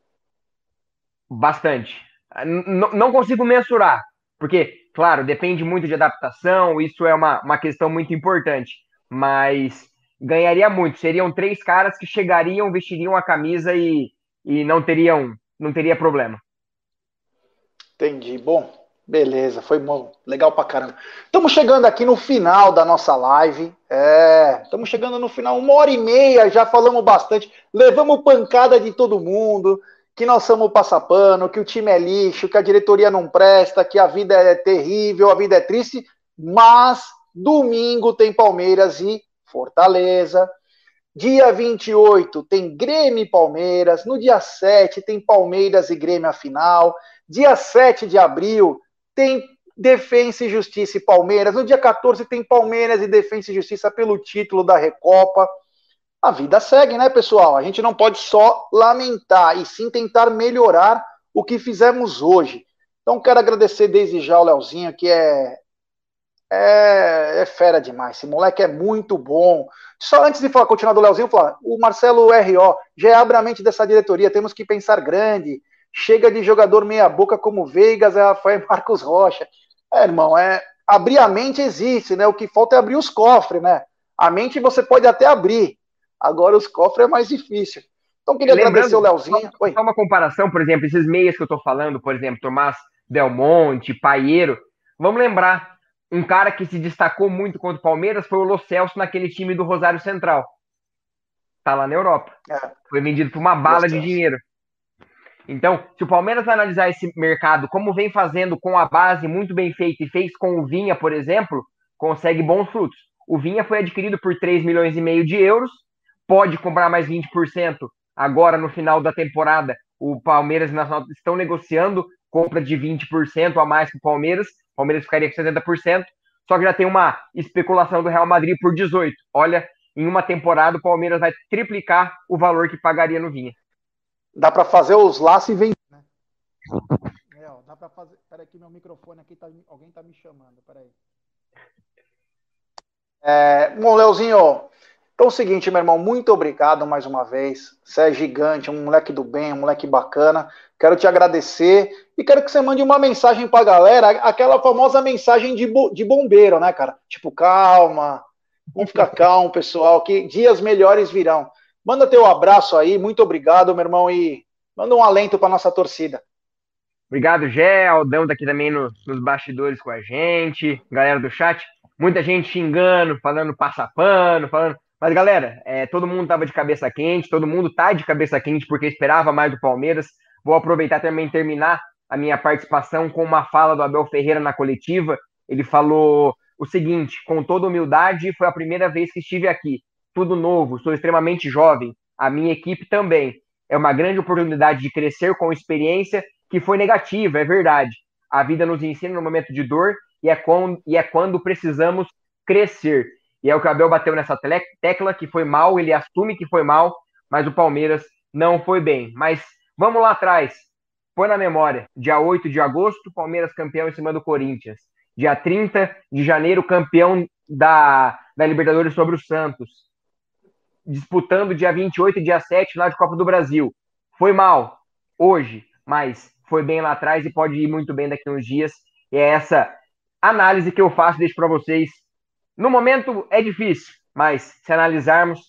Bastante. N não consigo mensurar, porque, claro, depende muito de adaptação, isso é uma, uma questão muito importante, mas ganharia muito. Seriam três caras que chegariam, vestiriam a camisa e, e não teriam não teria problema.
Entendi. Bom, beleza, foi bom, legal pra caramba. Estamos chegando aqui no final da nossa live. É, estamos chegando no final, uma hora e meia, já falamos bastante, levamos pancada de todo mundo, que nós somos passapano, que o time é lixo, que a diretoria não presta, que a vida é terrível, a vida é triste, mas domingo tem Palmeiras e Fortaleza. Dia 28 tem Grêmio e Palmeiras. No dia 7 tem Palmeiras e Grêmio a final. Dia 7 de abril tem Defensa e Justiça e Palmeiras. No dia 14 tem Palmeiras e Defensa e Justiça pelo título da Recopa. A vida segue, né, pessoal? A gente não pode só lamentar e sim tentar melhorar o que fizemos hoje. Então, quero agradecer desde já o Leozinho, que é, é, é fera demais. Esse moleque é muito bom. Só antes de falar, continuar do Leozinho, falar, o Marcelo R.O. já é abre a mente dessa diretoria, temos que pensar grande, chega de jogador meia-boca como Veigas, é Rafael Marcos Rocha. É, irmão, é, abrir a mente existe, né? O que falta é abrir os cofres, né? A mente você pode até abrir, agora os cofres é mais difícil. Então, queria Lembrando, agradecer o Leozinho.
Só, só uma comparação, por exemplo, esses meias que eu tô falando, por exemplo, Tomás Belmonte, Paieiro. Vamos lembrar, um cara que se destacou muito contra o Palmeiras foi o Lo Celso naquele time do Rosário Central. Tá lá na Europa. É. Foi vendido por uma bala de dinheiro. Então, se o Palmeiras analisar esse mercado como vem fazendo com a base muito bem feita e fez com o Vinha, por exemplo, consegue bons frutos. O Vinha foi adquirido por 3 milhões e meio de euros, pode comprar mais 20% agora no final da temporada. O Palmeiras e o Nacional estão negociando compra de 20% a mais que o Palmeiras. O Palmeiras ficaria com 70%, só que já tem uma especulação do Real Madrid por 18. Olha, em uma temporada o Palmeiras vai triplicar o valor que pagaria no Vinha.
Dá para fazer os laços e vender, né? (laughs) É, ó, dá para fazer. Peraí que meu microfone aqui tá alguém tá me chamando, peraí. É, bom, Leozinho, então é o seguinte, meu irmão, muito obrigado mais uma vez. Você é gigante, um moleque do bem, um moleque bacana. Quero te agradecer e quero que você mande uma mensagem pra galera, aquela famosa mensagem de, de bombeiro, né, cara? Tipo, calma, vamos ficar calmo, pessoal, que dias melhores virão. Manda teu abraço aí, muito obrigado, meu irmão, e manda um alento para nossa torcida.
Obrigado, Gé, Aldão daqui também no, nos bastidores com a gente, galera do chat, muita gente xingando, falando passapano, falando mas, galera, é, todo mundo estava de cabeça quente, todo mundo tá de cabeça quente porque esperava mais do Palmeiras. Vou aproveitar também terminar a minha participação com uma fala do Abel Ferreira na coletiva. Ele falou o seguinte: com toda humildade, foi a primeira vez que estive aqui. Tudo novo, sou extremamente jovem. A minha equipe também. É uma grande oportunidade de crescer com experiência que foi negativa, é verdade. A vida nos ensina no momento de dor e é quando, e é quando precisamos crescer. E é o que o Abel bateu nessa tecla, que foi mal, ele assume que foi mal, mas o Palmeiras não foi bem. Mas vamos lá atrás. Põe na memória. Dia 8 de agosto, Palmeiras campeão em cima do Corinthians. Dia 30 de janeiro, campeão da, da Libertadores sobre o Santos. Disputando dia 28 e dia 7 lá de Copa do Brasil. Foi mal hoje, mas foi bem lá atrás e pode ir muito bem daqui a uns dias. E é essa análise que eu faço, deixo para vocês no momento é difícil, mas se analisarmos,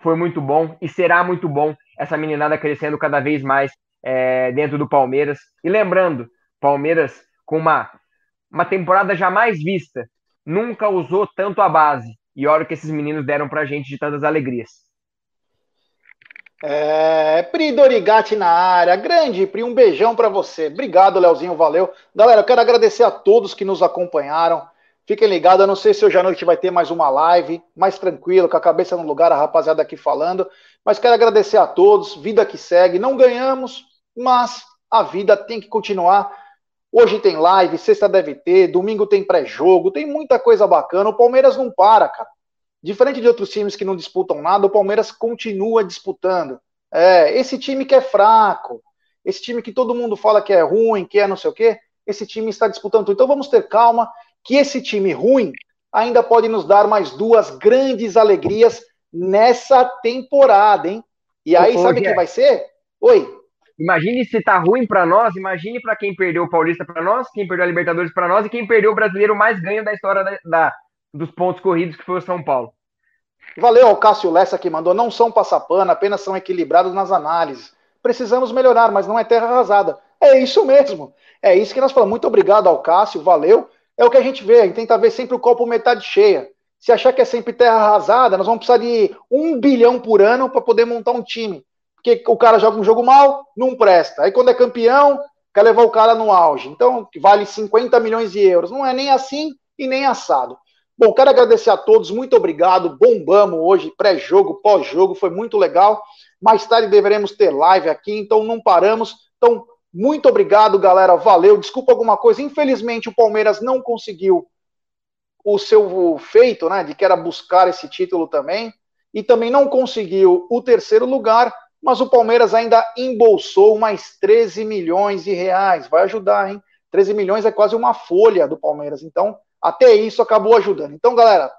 foi muito bom e será muito bom essa meninada crescendo cada vez mais é, dentro do Palmeiras. E lembrando, Palmeiras com uma, uma temporada jamais vista, nunca usou tanto a base. E olha o que esses meninos deram pra gente de tantas alegrias.
É, Pri Dorigati na área, grande Pri, um beijão para você. Obrigado, Leozinho, valeu. Galera, eu quero agradecer a todos que nos acompanharam. Fiquem ligados, eu não sei se hoje à noite vai ter mais uma live, mais tranquilo, com a cabeça no lugar, a rapaziada aqui falando. Mas quero agradecer a todos, vida que segue. Não ganhamos, mas a vida tem que continuar. Hoje tem live, sexta deve ter, domingo tem pré-jogo, tem muita coisa bacana. O Palmeiras não para, cara. Diferente de outros times que não disputam nada, o Palmeiras continua disputando. É, esse time que é fraco, esse time que todo mundo fala que é ruim, que é não sei o quê, esse time está disputando tudo. Então vamos ter calma que esse time ruim ainda pode nos dar mais duas grandes alegrias nessa temporada, hein? E aí, Ô, sabe o que vai ser? Oi.
Imagine se tá ruim para nós, imagine para quem perdeu o Paulista para nós, quem perdeu a Libertadores para nós e quem perdeu o brasileiro mais ganho da história da, da, dos pontos corridos, que foi o São Paulo.
Valeu ao Cássio Lessa que mandou, não são passapana, apenas são equilibrados nas análises. Precisamos melhorar, mas não é terra arrasada. É isso mesmo. É isso que nós falamos. Muito obrigado ao Cássio, valeu. É o que a gente vê, a gente tenta ver sempre o copo metade cheia. Se achar que é sempre terra arrasada, nós vamos precisar de um bilhão por ano para poder montar um time. Porque o cara joga um jogo mal, não presta. Aí quando é campeão, quer levar o cara no auge. Então, vale 50 milhões de euros. Não é nem assim e nem assado. Bom, quero agradecer a todos, muito obrigado. Bombamos hoje, pré-jogo, pós-jogo, foi muito legal. Mais tarde deveremos ter live aqui, então não paramos. Então, muito obrigado, galera. Valeu. Desculpa alguma coisa. Infelizmente, o Palmeiras não conseguiu o seu feito, né? De que era buscar esse título também. E também não conseguiu o terceiro lugar. Mas o Palmeiras ainda embolsou mais 13 milhões de reais. Vai ajudar, hein? 13 milhões é quase uma folha do Palmeiras. Então, até isso acabou ajudando. Então, galera,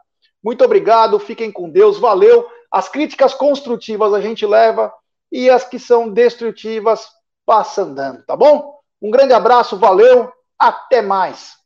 muito obrigado. Fiquem com Deus. Valeu. As críticas construtivas a gente leva. E as que são destrutivas passa andando, tá bom? Um grande abraço, valeu, até mais.